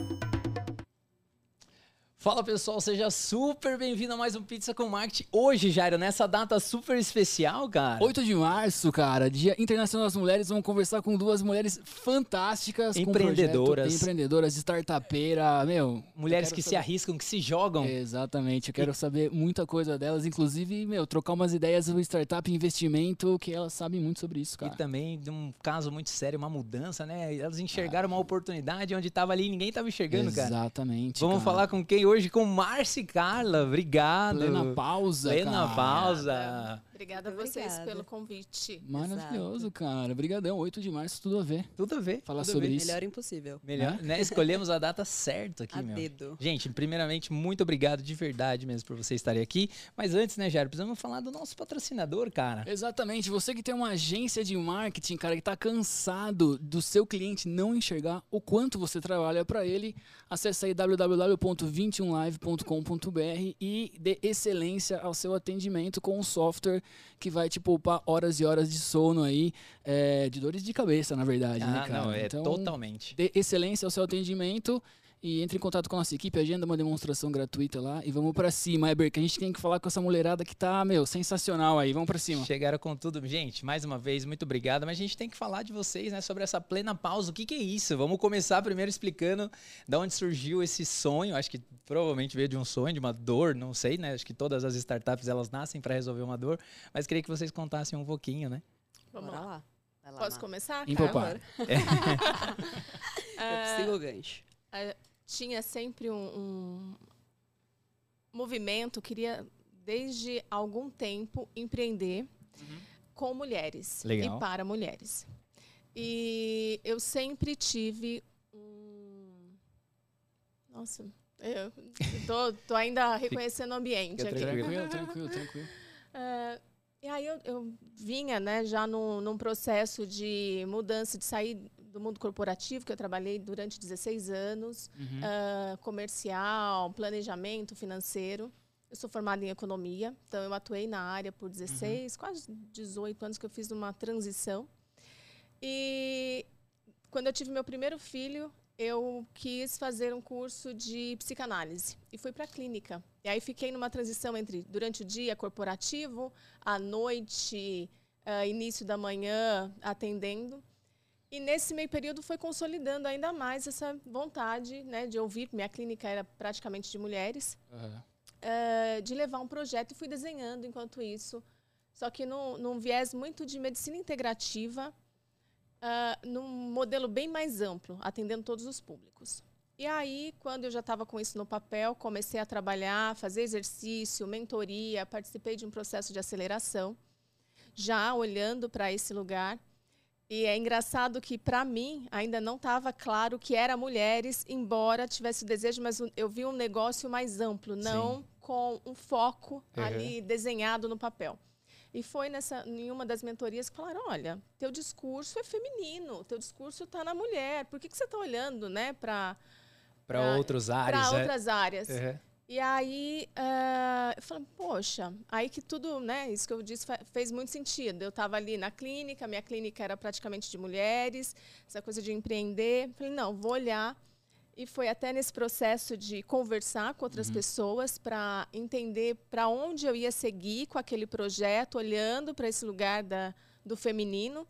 Thank you. Fala pessoal, seja super bem-vindo a mais um Pizza com Marketing. Hoje, Jairo, nessa data super especial, cara. 8 de março, cara, Dia Internacional das Mulheres. Vamos conversar com duas mulheres fantásticas. Empreendedoras. Projeto, empreendedoras, startupeira, meu. Mulheres que saber... se arriscam, que se jogam. Exatamente, eu quero e... saber muita coisa delas, inclusive, meu, trocar umas ideias sobre startup e investimento, que elas sabem muito sobre isso, cara. E também de um caso muito sério, uma mudança, né? Elas enxergaram ah. uma oportunidade onde estava ali e ninguém estava enxergando, Exatamente, cara. Exatamente. Vamos falar com quem hoje com Márcia Carla. Obrigado. Plena pausa. Plena cara. pausa. Obrigada a vocês pelo convite. Maravilhoso, Exato. cara. Obrigadão. 8 de março, tudo a ver. Tudo a ver. Falar tudo sobre ver. isso. Melhor impossível. Melhor, é? né? Escolhemos a data certa aqui, a meu. Dedo. Gente, primeiramente, muito obrigado de verdade mesmo por vocês estarem aqui. Mas antes, né, Jair, precisamos falar do nosso patrocinador, cara. Exatamente. Você que tem uma agência de marketing, cara, que tá cansado do seu cliente não enxergar o quanto você trabalha para ele, acesse aí www.21live.com.br e dê excelência ao seu atendimento com um software que vai te poupar horas e horas de sono aí, é, de dores de cabeça, na verdade, né, ah, né, cara? Não, é então, totalmente. Dê excelência ao seu atendimento e entre em contato com a nossa equipe, agenda uma demonstração gratuita lá e vamos para cima, Eber, que a gente tem que falar com essa mulherada que tá, meu, sensacional aí. Vamos para cima. Chegaram com tudo. Gente, mais uma vez, muito obrigado. Mas a gente tem que falar de vocês, né, sobre essa plena pausa. O que, que é isso? Vamos começar primeiro explicando de onde surgiu esse sonho. Acho que provavelmente veio de um sonho, de uma dor, não sei, né? Acho que todas as startups elas nascem para resolver uma dor. Mas queria que vocês contassem um pouquinho, né? Vamos lá. lá. Posso começar? Empopar. É. Eu sigo o gancho. Tinha sempre um, um movimento, queria desde algum tempo empreender uhum. com mulheres Legal. e para mulheres. E eu sempre tive um. Nossa, eu tô, tô ainda reconhecendo o ambiente aqui. Tranquilo, tranquilo, tranquilo. Uh, e aí eu, eu vinha né, já num, num processo de mudança, de sair do mundo corporativo, que eu trabalhei durante 16 anos, uhum. uh, comercial, planejamento financeiro. Eu sou formada em economia, então eu atuei na área por 16, uhum. quase 18 anos que eu fiz uma transição. E quando eu tive meu primeiro filho, eu quis fazer um curso de psicanálise e fui para a clínica. E aí fiquei numa transição entre durante o dia corporativo, à noite, uh, início da manhã atendendo. E nesse meio período foi consolidando ainda mais essa vontade né, de ouvir. Minha clínica era praticamente de mulheres, uhum. uh, de levar um projeto e fui desenhando enquanto isso. Só que num, num viés muito de medicina integrativa, uh, num modelo bem mais amplo, atendendo todos os públicos. E aí, quando eu já estava com isso no papel, comecei a trabalhar, fazer exercício, mentoria, participei de um processo de aceleração, já olhando para esse lugar e é engraçado que, para mim, ainda não estava claro que era mulheres, embora tivesse o desejo, mas eu vi um negócio mais amplo, não Sim. com um foco uhum. ali desenhado no papel. E foi nessa, em uma das mentorias que falaram: olha, teu discurso é feminino, teu discurso está na mulher, por que, que você está olhando né, para. Para outras áreas. Para é? outras áreas. Uhum. E aí, uh, eu falei, poxa, aí que tudo, né, isso que eu disse fez muito sentido. Eu estava ali na clínica, minha clínica era praticamente de mulheres, essa coisa de empreender. Falei, não, vou olhar. E foi até nesse processo de conversar com outras uhum. pessoas para entender para onde eu ia seguir com aquele projeto, olhando para esse lugar da, do feminino,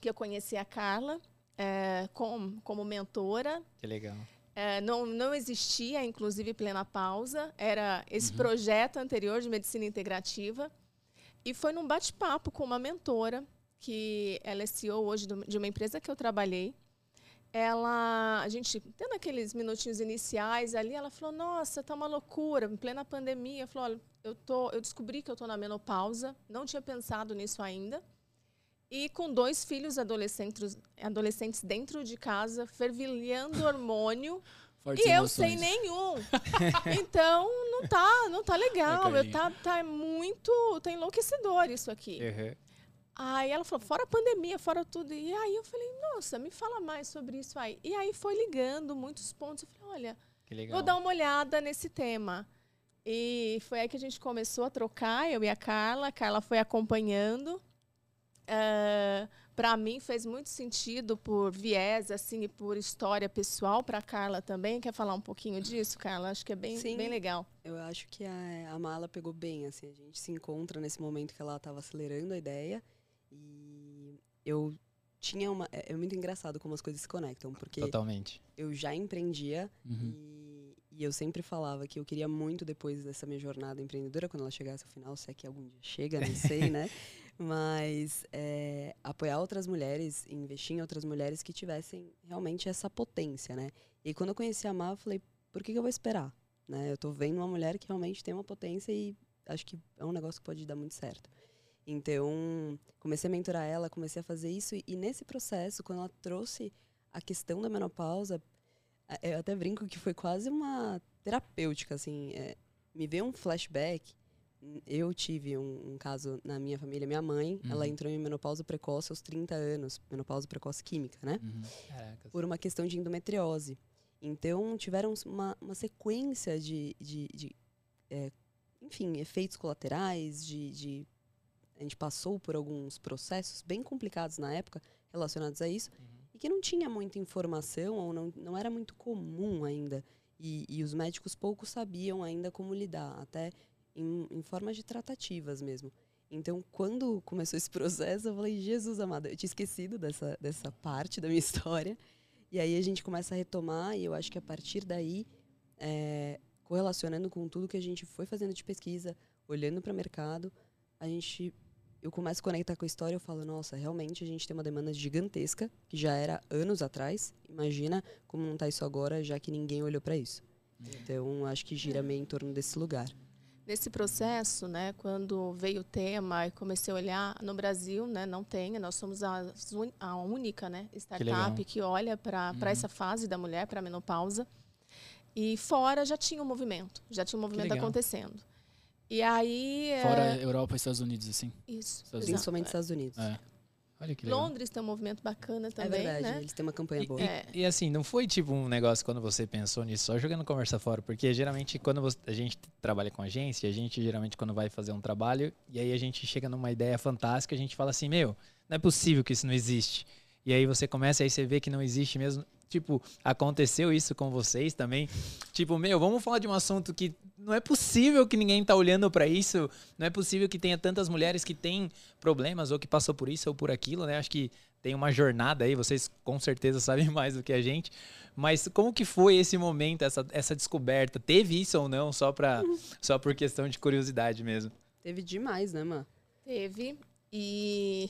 que eu conheci a Carla é, com, como mentora. Que legal. É, não, não existia, inclusive, plena pausa. Era esse uhum. projeto anterior de medicina integrativa. E foi num bate-papo com uma mentora, que ela é CEO hoje de uma empresa que eu trabalhei. Ela, a gente, tendo aqueles minutinhos iniciais ali, ela falou: Nossa, tá uma loucura, em plena pandemia. Falou: Olha, eu, tô, eu descobri que eu tô na menopausa, não tinha pensado nisso ainda. E com dois filhos adolescentes, adolescentes dentro de casa, fervilhando hormônio. Fortes e emoções. eu sem nenhum. então, não tá, não tá legal. Eu tá, tá muito. Tá enlouquecedor isso aqui. Uhum. Aí ela falou, fora a pandemia, fora tudo. E aí eu falei, nossa, me fala mais sobre isso aí. E aí foi ligando muitos pontos. Eu falei, olha, vou dar uma olhada nesse tema. E foi aí que a gente começou a trocar, eu e a Carla. A Carla foi acompanhando. Uh, para mim fez muito sentido por viés assim e por história pessoal para Carla também. Quer falar um pouquinho disso, Carla? Acho que é bem, Sim. bem legal. Eu acho que a, a Mala pegou bem, assim, a gente se encontra nesse momento que ela estava acelerando a ideia e eu tinha uma... É, é muito engraçado como as coisas se conectam, porque Totalmente. eu já empreendia Uhum. e, e eu sempre falava que eu queria muito depois dessa minha jornada empreendedora, quando ela chegasse ao final, se é que algum dia chega, não sei, né? Mas é, apoiar outras mulheres, investir em outras mulheres que tivessem realmente essa potência, né? E quando eu conheci a Má, eu falei, por que, que eu vou esperar? Né? Eu tô vendo uma mulher que realmente tem uma potência e acho que é um negócio que pode dar muito certo. Então, comecei a mentorar ela, comecei a fazer isso. E, e nesse processo, quando ela trouxe a questão da menopausa, a- eu até brinco que foi quase uma terapêutica, assim. é, me veio um flashback. Eu tive um, um caso na minha família. Minha mãe, ela Uhum. entrou em menopausa precoce aos 30 anos. Menopausa precoce química, né? Uhum. Por uma questão de endometriose. Então, tiveram uma, uma sequência de, de, de, é, enfim, efeitos colaterais, de, de- A gente passou por alguns processos bem complicados na época relacionados a isso, e que não tinha muita informação, ou não, não era muito comum ainda. E, e os médicos pouco sabiam ainda como lidar, até em, em formas de tratativas mesmo. Então, quando começou esse processo, eu falei, Jesus amado, eu tinha esquecido dessa, dessa parte da minha história. E aí a gente começa a retomar, e eu acho que a partir daí, é, correlacionando com tudo que a gente foi fazendo de pesquisa, olhando para o mercado, a gente. Eu começo a conectar com a história eu falo, nossa, realmente a gente tem uma demanda gigantesca, que já era anos atrás. Imagina como não está isso agora, já que ninguém olhou para isso. Então, acho que gira meio em torno desse lugar. Nesse processo, né, quando veio o tema e comecei a olhar no Brasil, né, não tem, nós somos a, a única, né, startup legal. que, olha para Uhum. essa fase da mulher, para a menopausa. E fora já tinha um movimento, já tinha um movimento acontecendo. E aí, é, Fora Europa e Estados Unidos, assim. isso, Estados Principalmente é. nos Estados Unidos. É. Olha que legal. Londres tem um movimento bacana É também, verdade, né? eles têm uma campanha boa. E, É. e assim, não foi tipo um negócio quando você pensou nisso, só jogando conversa fora, porque geralmente quando você- a gente trabalha com agência, a gente geralmente quando vai fazer um trabalho, e aí a gente chega numa ideia fantástica, a gente fala assim, meu, não é possível que isso não existe. E aí você começa, aí você vê que não existe mesmo. Tipo, aconteceu isso com vocês também. Tipo, meu, vamos falar de um assunto que não é possível que ninguém tá olhando pra isso. Não é possível que tenha tantas mulheres que têm problemas ou que passou por isso ou por aquilo, né? Acho que tem uma jornada aí, vocês com certeza sabem mais do que a gente. Mas como que foi esse momento, essa, essa descoberta? Teve isso ou não? Só, pra, só por questão de curiosidade mesmo. Teve demais, né, Má? Teve. E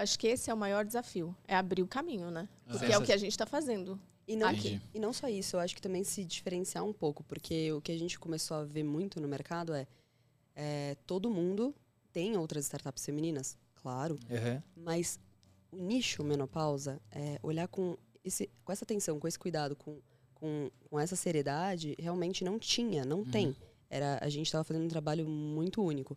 acho que esse é o maior desafio, é abrir o caminho, né? Ah. Porque é o que a gente está fazendo. E não, Entendi. e não só isso, eu acho que também se diferenciar um pouco, porque o que a gente começou a ver muito no mercado é, é, todo mundo tem outras startups femininas, claro, mas o nicho menopausa, é, olhar com, esse, com essa atenção, com esse cuidado, com, com, com essa seriedade, realmente não tinha, não tem. Era, a gente estava fazendo um trabalho muito único.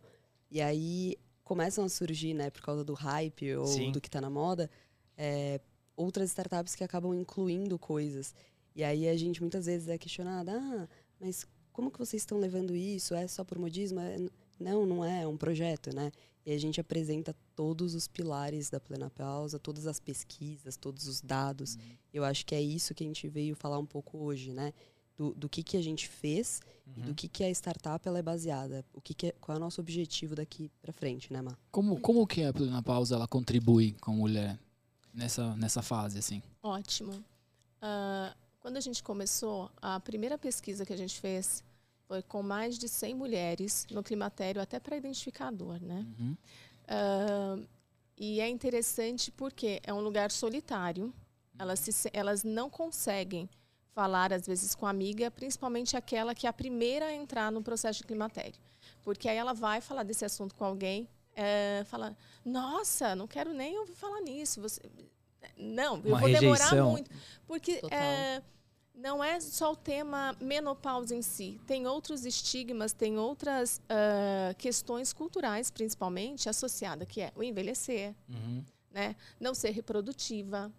E aí começam a surgir, né, por causa do hype ou Sim. do que está na moda, é, outras startups que acabam incluindo coisas. E aí a gente muitas vezes é questionada, ah, mas como que vocês estão levando isso? É só por modismo? É... Não, não é, é um projeto, né? E a gente apresenta todos os pilares da plena pausa, todas as pesquisas, todos os dados. Eu acho que é isso que a gente veio falar um pouco hoje, né? Do, do que, que a gente fez e do que, que a startup ela é baseada. O que, que é, qual é o nosso objetivo daqui para frente, né, Má? Como, como que a Plena Pausa ela contribui com a mulher nessa, nessa fase, assim? Ótimo. Ah, quando a gente começou, a primeira pesquisa que a gente fez foi com mais de 100 mulheres no climatério, até para identificar a dor, né? Uhum. Ah, e é interessante porque é um lugar solitário. Elas, se- elas não conseguem falar, às vezes, com a amiga, principalmente aquela que é a primeira a entrar no processo de climatério. Porque aí ela vai falar desse assunto com alguém, é, fala, nossa, não quero nem ouvir falar nisso. Você... Não, eu Uma vou demorar rejeição. muito. Porque é, não é só o tema menopausa em si. Tem outros estigmas, tem outras ah, questões culturais, principalmente, associadas, que é o envelhecer, Uhum. né? não ser reprodutiva.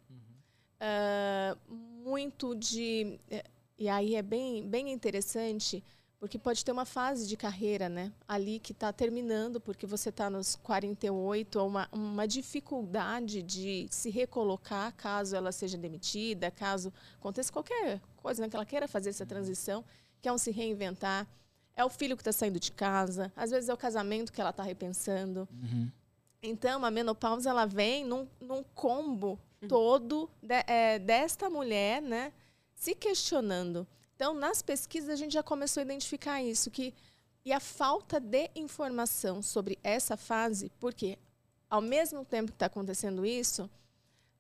Ah, muito de. eh, E aí é bem, bem interessante, Porque pode ter uma fase de carreira, né? Ali que está terminando, porque você está nos 48, ou uma, uma dificuldade de se recolocar caso ela seja demitida, caso aconteça qualquer coisa, né? Que ela queira fazer essa transição, quer um se reinventar. É o filho que está saindo de casa, às vezes é o casamento que ela está repensando. Uhum. Então, a menopausa ela vem num, num combo todo de, é, desta mulher, né, se questionando. Então, nas pesquisas a gente já começou a identificar isso que e a falta de informação sobre essa fase, porque ao mesmo tempo que está acontecendo isso,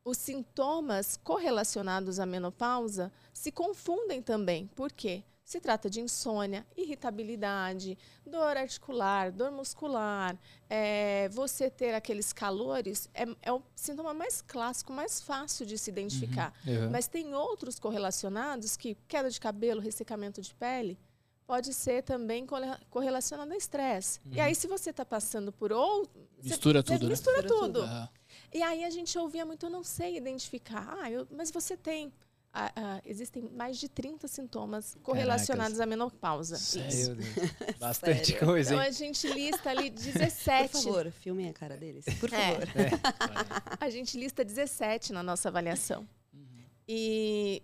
os sintomas correlacionados à menopausa se confundem também. Por quê? Se trata de insônia, irritabilidade, dor articular, dor muscular, é, você ter aqueles calores, é, é, o sintoma mais clássico, mais fácil de se identificar. Uhum. Mas tem outros correlacionados que queda de cabelo, ressecamento de pele, pode ser também correlacionado a estresse. Uhum. E aí, se você está passando por outro. Mistura você, tudo, você mistura né? tudo. Uhum. E aí a gente ouvia muito, eu não sei identificar. Ah, eu, mas você tem a, a, existem mais de 30 sintomas correlacionados Caracas. à menopausa. Sério? Bastante Sério? coisa, hein? Então a gente lista ali 17. Por favor, filmem a cara deles. Por é. favor. É. a gente lista 17 na nossa avaliação. Uhum. E,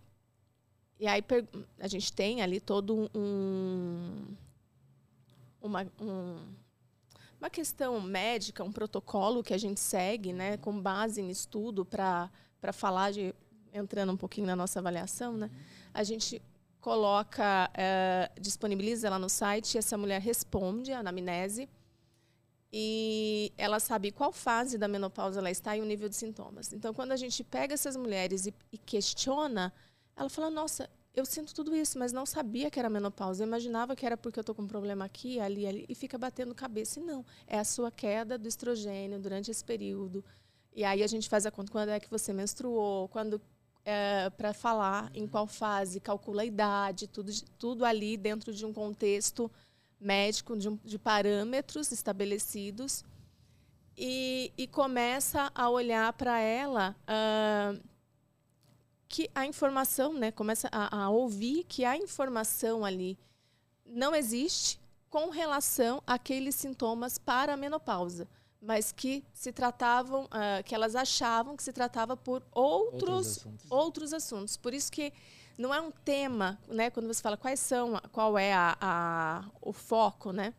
e aí a gente tem ali todo um. Uma, um, uma questão médica, um protocolo que a gente segue, né, com base em estudo para falar de entrando um pouquinho na nossa avaliação, né? A gente coloca, é, disponibiliza ela no site essa mulher responde a anamnese e ela sabe qual fase da menopausa ela está e o nível de sintomas. Então, quando a gente pega essas mulheres e, e questiona, ela fala: Nossa, eu sinto tudo isso, mas não sabia que era menopausa. Eu imaginava que era porque eu estou com um problema aqui, ali, ali, e fica batendo cabeça. E não, é a sua queda do estrogênio durante esse período. E aí a gente faz a conta quando é que você menstruou, quando é, para falar em qual fase, calcula a idade, tudo, tudo ali dentro de um contexto médico, de, um, de parâmetros estabelecidos, e, e, começa a olhar para ela uh, que a informação, né, começa a, a ouvir que a informação ali não existe com relação àqueles sintomas para a menopausa mas que se tratavam, uh, que elas achavam que se tratava por outros, outros assuntos. outros, assuntos. Por isso que não é um tema, né? Quando você fala quais são, qual é a, a o foco, né?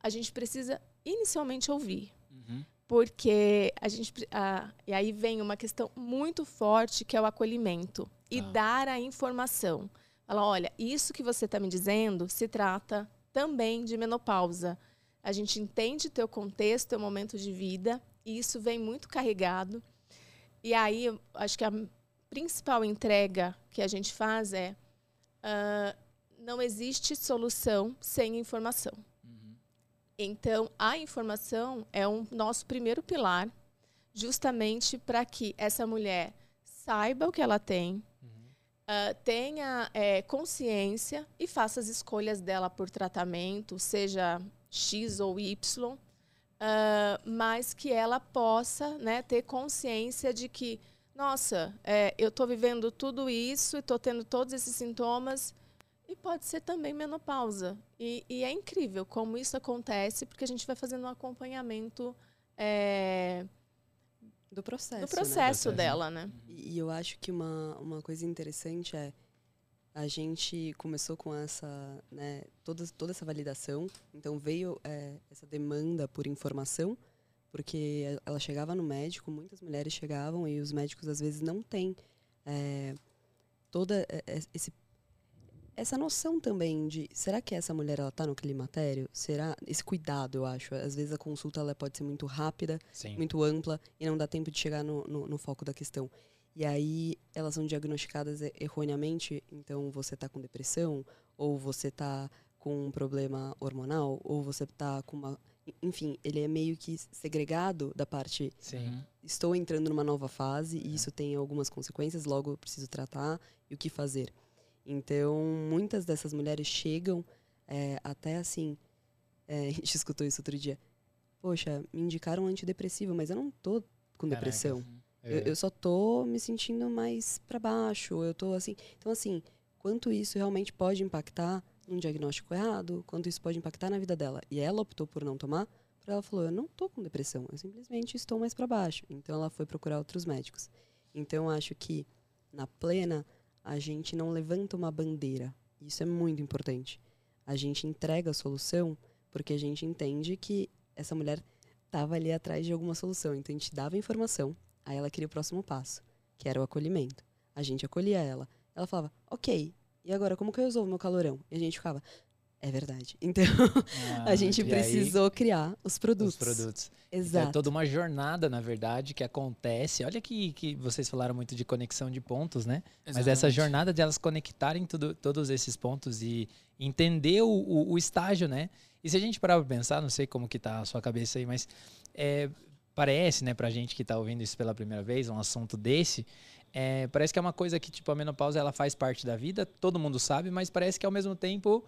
A gente precisa inicialmente ouvir, uhum. porque a gente uh, e aí vem uma questão muito forte que é o acolhimento e ah. dar a informação. Fala, olha, isso que você está me dizendo se trata também de menopausa a gente entende teu contexto, teu momento de vida, e isso vem muito carregado. E aí, acho que a principal entrega que a gente faz é uh, não existe solução sem informação. Uhum. Então, a informação é o um nosso primeiro pilar, justamente para que essa mulher saiba o que ela tem, Uh, tenha é, consciência e faça as escolhas dela por tratamento, seja X ou Y, uh, mas que ela possa né, ter consciência de que, nossa, é, eu estou vivendo tudo isso e estou tendo todos esses sintomas, e pode ser também menopausa. E, e, é incrível como isso acontece, porque a gente vai fazendo um acompanhamento é, do processo, do processo né? dela, né? E, e eu acho que uma, uma coisa interessante é a gente começou com essa, né, toda, toda essa validação. Então veio é, essa demanda por informação, porque ela chegava no médico, muitas mulheres chegavam e os médicos às vezes não têm é, toda é, é, esse, essa noção também de será que essa mulher ela está no climatério? Será esse cuidado, eu acho. Às vezes a consulta ela pode ser muito rápida, Sim. muito ampla e não dá tempo de chegar no, no, no foco da questão. E aí elas são diagnosticadas erroneamente, então você está com depressão, ou você está com um problema hormonal, ou você está com uma. Enfim, ele é meio que segregado da parte. Sim. Estou entrando numa nova fase e é. isso tem algumas consequências, logo eu preciso tratar e o que fazer. Então, muitas dessas mulheres chegam é, até assim. É, a gente escutou isso outro dia. Poxa, me indicaram um antidepressivo, mas eu não tô com Caraca. depressão. Eu, é. eu, só tô me sentindo mais para baixo, eu tô assim. Então, assim, quanto isso realmente pode impactar um diagnóstico errado, quanto isso pode impactar na vida dela. E ela optou por não tomar, porque ela falou: eu não tô com depressão, eu simplesmente estou mais para baixo. Então ela foi procurar outros médicos. Então eu acho que na plena a gente não levanta uma bandeira. Isso é muito importante. A gente entrega a solução porque a gente entende que essa mulher estava ali atrás de alguma solução. Então a gente dava informação, aí ela queria o próximo passo, que era o acolhimento. A gente acolhia ela. Ela falava, ok, e agora como que eu resolvo meu calorão? E a gente ficava, é verdade. Então Ah, a gente e aí, precisou criar os produtos. os produtos. Exato. É toda uma jornada, na verdade, que acontece. Olha que, que vocês falaram muito de conexão de pontos, né? Mas essa Exatamente. jornada de elas conectarem tudo, todos esses pontos e entender o, o, o estágio, né? E se a gente parar pra pensar, não sei como que tá a sua cabeça aí, mas é, parece, né, pra gente que tá ouvindo isso pela primeira vez, um assunto desse, é, parece que é uma coisa que, tipo, a menopausa, ela faz parte da vida, todo mundo sabe, mas parece que ao mesmo tempo,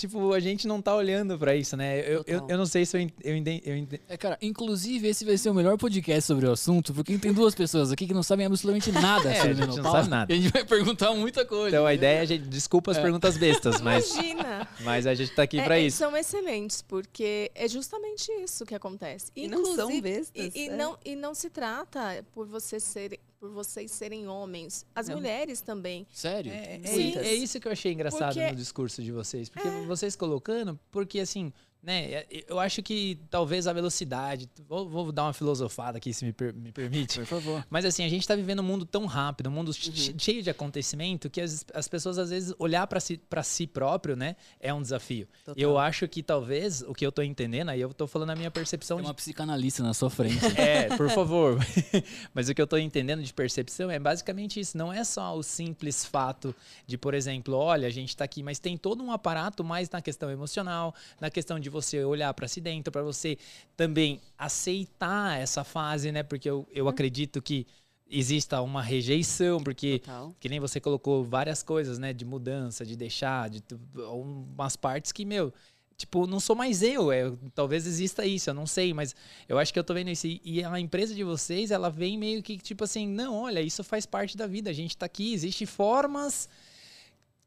tipo, a gente não tá olhando pra isso, né? Eu, eu, eu não sei se eu, eu, enten- eu enten- É, cara, inclusive esse vai ser o melhor podcast sobre o assunto, porque tem duas pessoas aqui que não sabem absolutamente nada É, sobre a gente não sabe nada. E a gente vai perguntar muita coisa. Então a ideia é, a gente, desculpa as É. perguntas bestas, mas, Imagina! mas a gente tá aqui É, pra é, isso. São excelentes, porque é justamente isso que acontece. E não são Inclusive- bestas. E, e é. não, e não se trata por, você ser, por vocês serem homens. As Não. mulheres também. Sério? É, é, é isso que eu achei engraçado Porque- no discurso de vocês. Porque vocês colocando, porque assim, né, é- eu acho que talvez a velocidade. Vou, vou dar uma filosofada aqui, se me, per- me permite. Por favor. Mas assim, a gente tá vivendo um mundo tão rápido, um mundo che- cheio de acontecimento, que as, as pessoas às vezes olhar para si, pra si próprio, né, é um desafio. Total. Eu acho que talvez, o que eu tô entendendo, aí eu tô falando a minha percepção Tem de uma psicanalista na sua frente. é, por favor. Mas o que eu tô entendendo de percepção é basicamente isso. Não é só o simples fato de, por exemplo, olha, a gente tá aqui, mas tem todo um aparato mais na questão emocional, na questão de você olhar para si dentro, para você também aceitar essa fase, né? Porque eu, eu acredito que exista uma rejeição, porque Total. que nem você colocou várias coisas, né? De mudança, de deixar, de umas partes que, meu, tipo, não sou mais eu. É, talvez exista isso, eu não sei, mas eu acho que eu tô vendo isso. E- a empresa de vocês, ela vem meio que, tipo assim, não, olha, isso faz parte da vida. A gente tá aqui, existem formas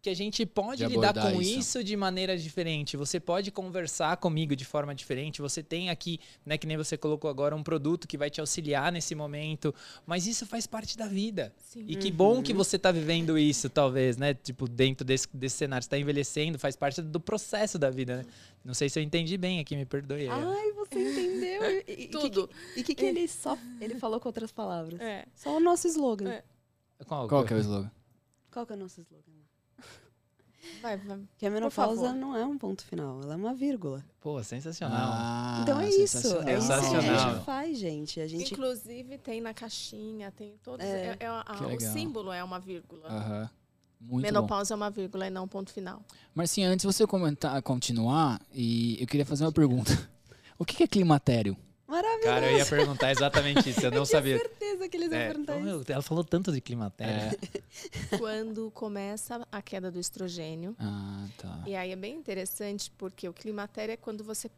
que a gente pode De lidar com isso. isso. de maneira diferente. Você pode conversar comigo de forma diferente. Você tem aqui, né, que nem você colocou agora, um produto que vai te auxiliar nesse momento. Mas isso faz parte da vida. Sim. E que bom Uhum. que você tá vivendo isso, talvez, né? Tipo, dentro desse, desse cenário. Você tá envelhecendo, faz parte do processo da vida, né? Não sei se eu entendi bem aqui, me perdoe. aí. Ai, você entendeu? E- Tudo. que- E o que, que ele só. Ele falou com outras palavras? É. Só o nosso slogan. É. Qual, Qual que é o slogan? Qual que é o nosso slogan? Vai, vai. Que a menopausa não é um ponto final, ela é uma vírgula. Pô, sensacional. Ah, então é isso. É isso que a gente faz, gente. A gente. Inclusive, tem na caixinha, tem todos. É. é- é a- Que o símbolo é uma vírgula. Aham. Muito bom. Menopausa é uma vírgula e não um ponto final. Marcinha, antes de você comentar, continuar, e eu queria fazer uma pergunta. O que que é climatério? Maravilhoso. Cara, eu ia perguntar exatamente isso, eu não sabia. certeza que eles iam É, perguntar pô, isso. meu, ela falou tanto de climatéria. É. Quando começa a queda do estrogênio. Ah, tá. E aí é bem interessante porque o climatério é quando você.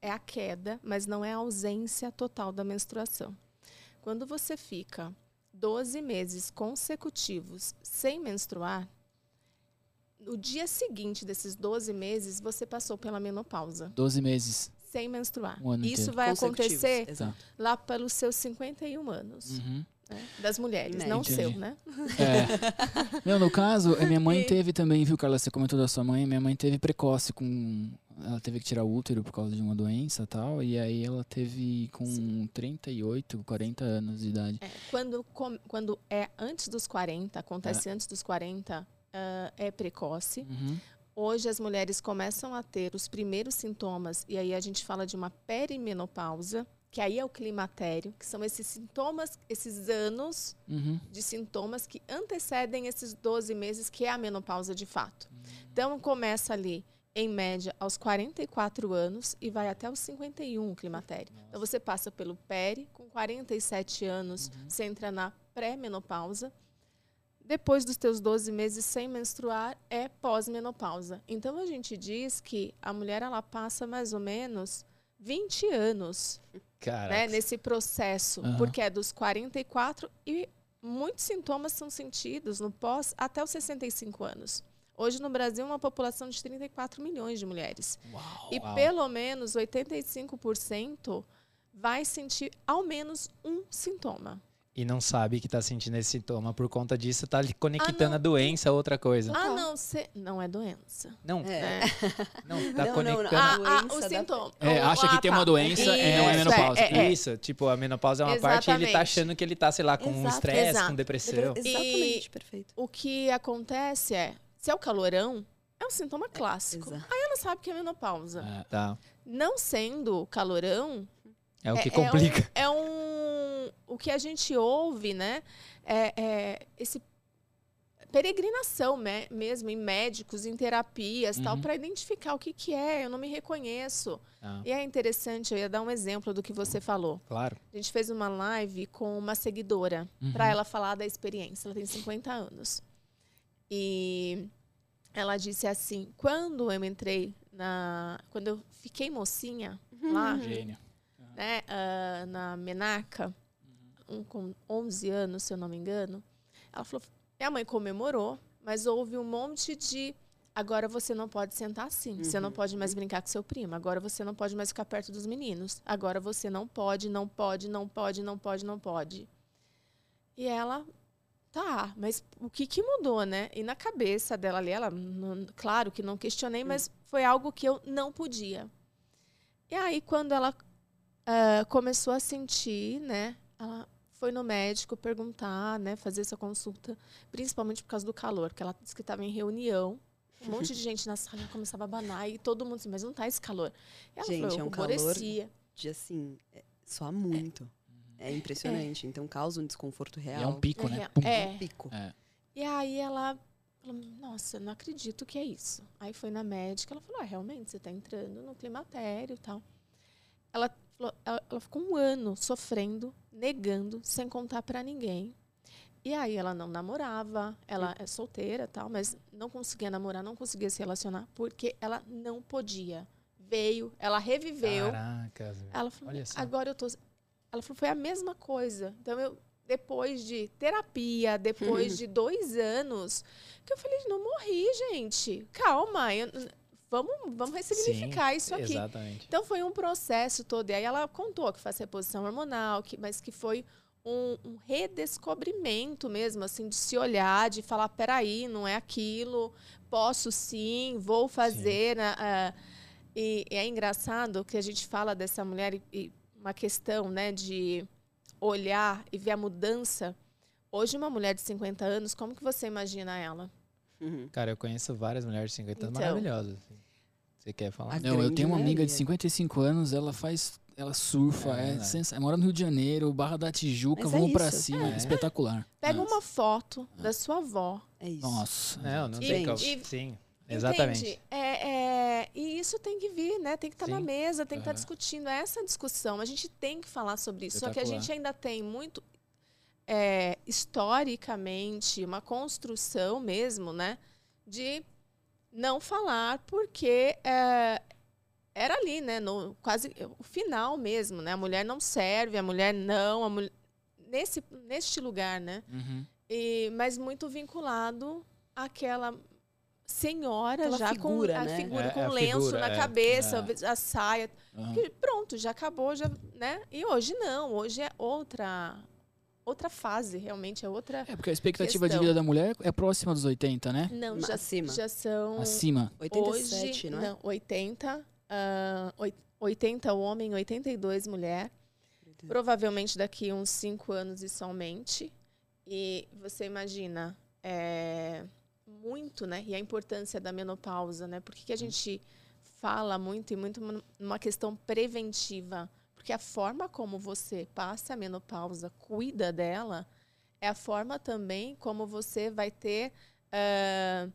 É a queda, mas não é a ausência total da menstruação. Quando você fica 12 meses consecutivos sem menstruar, no dia seguinte desses 12 meses, você passou pela menopausa, 12 meses. Sem menstruar. Um ano Isso inteiro. vai acontecer Exato. lá pelos seus 51 anos, Uhum. né? das mulheres, Média. não o seu, né? É. Não, no caso, a minha mãe E- teve também, viu, Carla? Você comentou da sua mãe. Minha mãe teve precoce com. Ela teve que tirar o útero por causa de uma doença e tal. E aí ela teve com 38, 40 anos de idade. É, quando, com- quando é antes dos 40, acontece antes dos 40, ah, é precoce. Uhum. Hoje as mulheres começam a ter os primeiros sintomas, e aí a gente fala de uma perimenopausa, que aí é o climatério, que são esses sintomas, esses anos Uhum. de sintomas que antecedem esses 12 meses, que é a menopausa de fato. Então começa ali, em média, aos 44 anos e vai até os 51 o climatério. Então você passa pelo peri, com 47 anos, você entra na pré-menopausa. Depois dos teus 12 meses sem menstruar, é pós-menopausa. Então a gente diz que a mulher ela passa mais ou menos 20 anos né, nesse processo, Aham. porque é dos 44 e muitos sintomas são sentidos no pós até os 65 anos. Hoje no Brasil, uma população de 34 milhões de mulheres. Uau. E Uau. pelo menos 85% vai sentir ao menos um sintoma. E não sabe que tá sentindo esse sintoma. Por conta disso, tá ali conectando não. a doença a outra coisa. Ah, Total. não, cê... não é doença. Não, É. não, tá Não, não, conectando. não. Ah, ah, doença o da- sintoma. É, acha que ah, tem tá. uma doença e não é Isso, menopausa. é, é. Isso, tipo, a menopausa é uma parte e ele tá Exatamente. achando que ele tá, sei lá, com Exato. estresse, Exato. com depressão. Exatamente, perfeito. O que acontece é, se é o calorão, é um sintoma clássico. Exato. Aí ela sabe que é menopausa. É. Tá. Não sendo calorão, É o que é, complica. É um, é um- O que a gente ouve, né? É, é esse peregrinação me- mesmo em médicos, em terapias, tal, Uhum. para identificar o que, que é. Eu não me reconheço. Tá, E é interessante, eu ia dar um exemplo do que você falou. claro. A gente fez uma live com uma seguidora Uhum. para ela falar da experiência. Ela tem 50 anos. E ela disse assim: quando eu entrei na. Quando eu fiquei mocinha lá, Gênio. né, ah, na Menaca, um, com 11 anos, se eu não me engano, ela falou: minha mãe comemorou, mas houve um monte de. Agora você não pode sentar assim. Você não Uhum. pode mais brincar com seu primo. Agora você não pode mais ficar perto dos meninos. Agora você não pode, não pode, não pode, não pode, não pode. E ela, tá, mas o que, que mudou, né? E na cabeça dela ali, ela, não- claro que não questionei, mas foi algo que eu não podia. E aí, quando ela ah, começou a sentir, né? Ela foi no médico perguntar, né? Fazer essa consulta, principalmente por causa do calor, que ela disse que estava em reunião. Um monte de gente na sala começava a abanar e todo mundo assim, mas não tá esse calor. E ela Gente, falou, é um calor. De assim, é, soa muito. É, impressionante. Então causa um desconforto E real. é um pico, É né? Pum. É. Um pico. É. E aí ela falou, nossa, eu não acredito que é isso. Aí foi na médica, ela falou, ah, realmente, você está entrando no climatério e tal. Ela, falou, ela, ela ficou um ano sofrendo, negando, sem contar para ninguém. E aí ela não namorava, ela é solteira tal, mas não conseguia namorar, não conseguia se relacionar, porque ela não podia. Veio, ela reviveu. Caracas. velho. Ela falou, Olha só. agora eu tô. Ela falou, foi a mesma coisa. Então eu, depois de terapia, depois de dois anos, que eu falei, não morri, gente. Calma, eu- vamos, vamos ressignificar isso aqui. Exatamente. Então foi um processo todo. E aí ela contou que faz reposição hormonal, que, mas que foi um, um redescobrimento mesmo, assim, de se olhar, de falar, peraí, não é aquilo, posso sim, vou fazer. né, ah, e, e é engraçado que a gente fala dessa mulher e, e uma questão né, de olhar e ver a mudança. Hoje, uma mulher de 50 anos, como que você imagina ela? Uhum. Cara, eu conheço várias mulheres de 50 anos Então. maravilhosas. assim. Você quer falar? Não, eu tenho uma amiga de maioria. 55 anos, ela faz. Ela surfa, É, é, sensa- mora no Rio de Janeiro, Barra da Tijuca, Mas é vamos pra cima, É. espetacular. Pega Nossa. uma foto da sua avó. É isso. Nossa. Não, não tem como. Sim, exatamente. É, é, e isso tem que vir, né? Tem que estar na Sim. mesa, tem que estar Aham. discutindo essa discussão. A gente tem que falar sobre isso. Só que a gente ainda tem muito é, historicamente uma construção mesmo, né? De não falar porque é, era ali, né? No, quase o final mesmo, né? A mulher não serve, a mulher não, a mulher, nesse neste lugar, né? Uhum. E, mas muito vinculado àquela senhora Aquela já figura, com a né? figura É, com a lenço figura, na é, cabeça, a saia. Que pronto, já acabou, já, né? E hoje não, hoje é outra outra fase, realmente é outra. É, porque a expectativa de Questão. vida da mulher é próxima dos 80, né? Não, já, acima. já são Acima. 87, hoje, não é? 80, ah, oit- 80 homem, 82 mulher. Provavelmente daqui uns cinco anos e somente. E você imagina é, muito, né? E a importância da menopausa, né? Por que, que a gente fala muito e muito numa questão preventiva? Porque a forma como você passa a menopausa, cuida dela, é a forma também como você vai ter ah,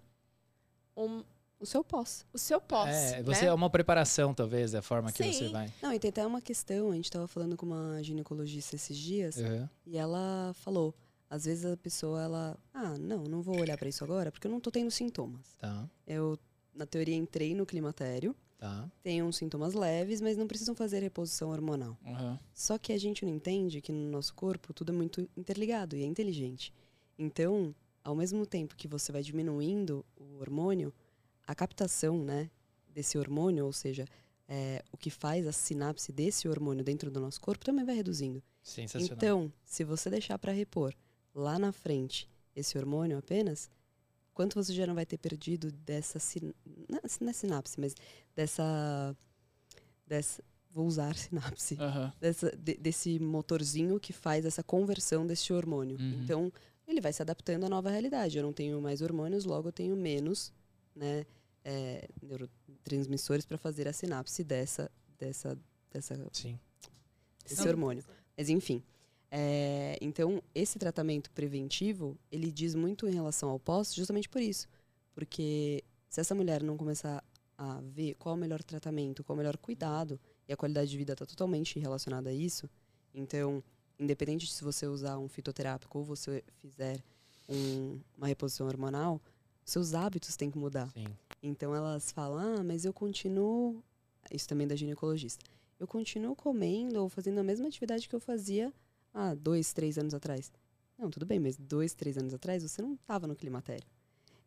um, O seu pós. o seu pós. É, você né? é uma preparação, talvez, da forma que você Sim. vai. Não, e tem até uma questão, a gente tava falando com uma ginecologista esses dias, Uhum. e ela falou, às vezes a pessoa, ela, ah, não, não vou olhar pra isso agora, porque eu não tô tendo sintomas. Tá, Eu, na teoria, entrei no climatério, tá. tenho uns sintomas leves, mas não precisam fazer reposição hormonal. Aham. Só que a gente não entende que no nosso corpo tudo é muito interligado e é inteligente. Então, ao mesmo tempo que você vai diminuindo o hormônio, a captação, né, desse hormônio, ou seja, é, o que faz a sinapse desse hormônio dentro do nosso corpo também vai reduzindo. Sensacional. Então, se você deixar para repor lá na frente esse hormônio apenas, quanto você já não vai ter perdido dessa sin... não, não é sinapse, mas dessa dessa vou usar sinapse Aham. dessa, de- desse motorzinho que faz essa conversão desse hormônio. Uhum. Então, ele vai se adaptando à nova realidade. Eu não tenho mais hormônios, logo eu tenho menos né, é, neurotransmissores para fazer a sinapse dessa, dessa, dessa, Sim. desse Não. hormônio. Mas, enfim. É, então, esse tratamento preventivo, ele diz muito em relação ao pós, justamente por isso. Porque se essa mulher não começar a ver qual é o melhor tratamento, qual é o melhor cuidado, e a qualidade de vida está totalmente relacionada a isso, então, independente de se você usar um fitoterápico ou você fizer um- uma reposição hormonal, seus hábitos têm que mudar. Sim. Então elas falam, ah, mas eu continuo. Isso também é da ginecologista. Eu continuo comendo ou fazendo a mesma atividade que eu fazia há dois, três anos atrás. Não, tudo bem, mas dois, três anos atrás você não estava no climatério.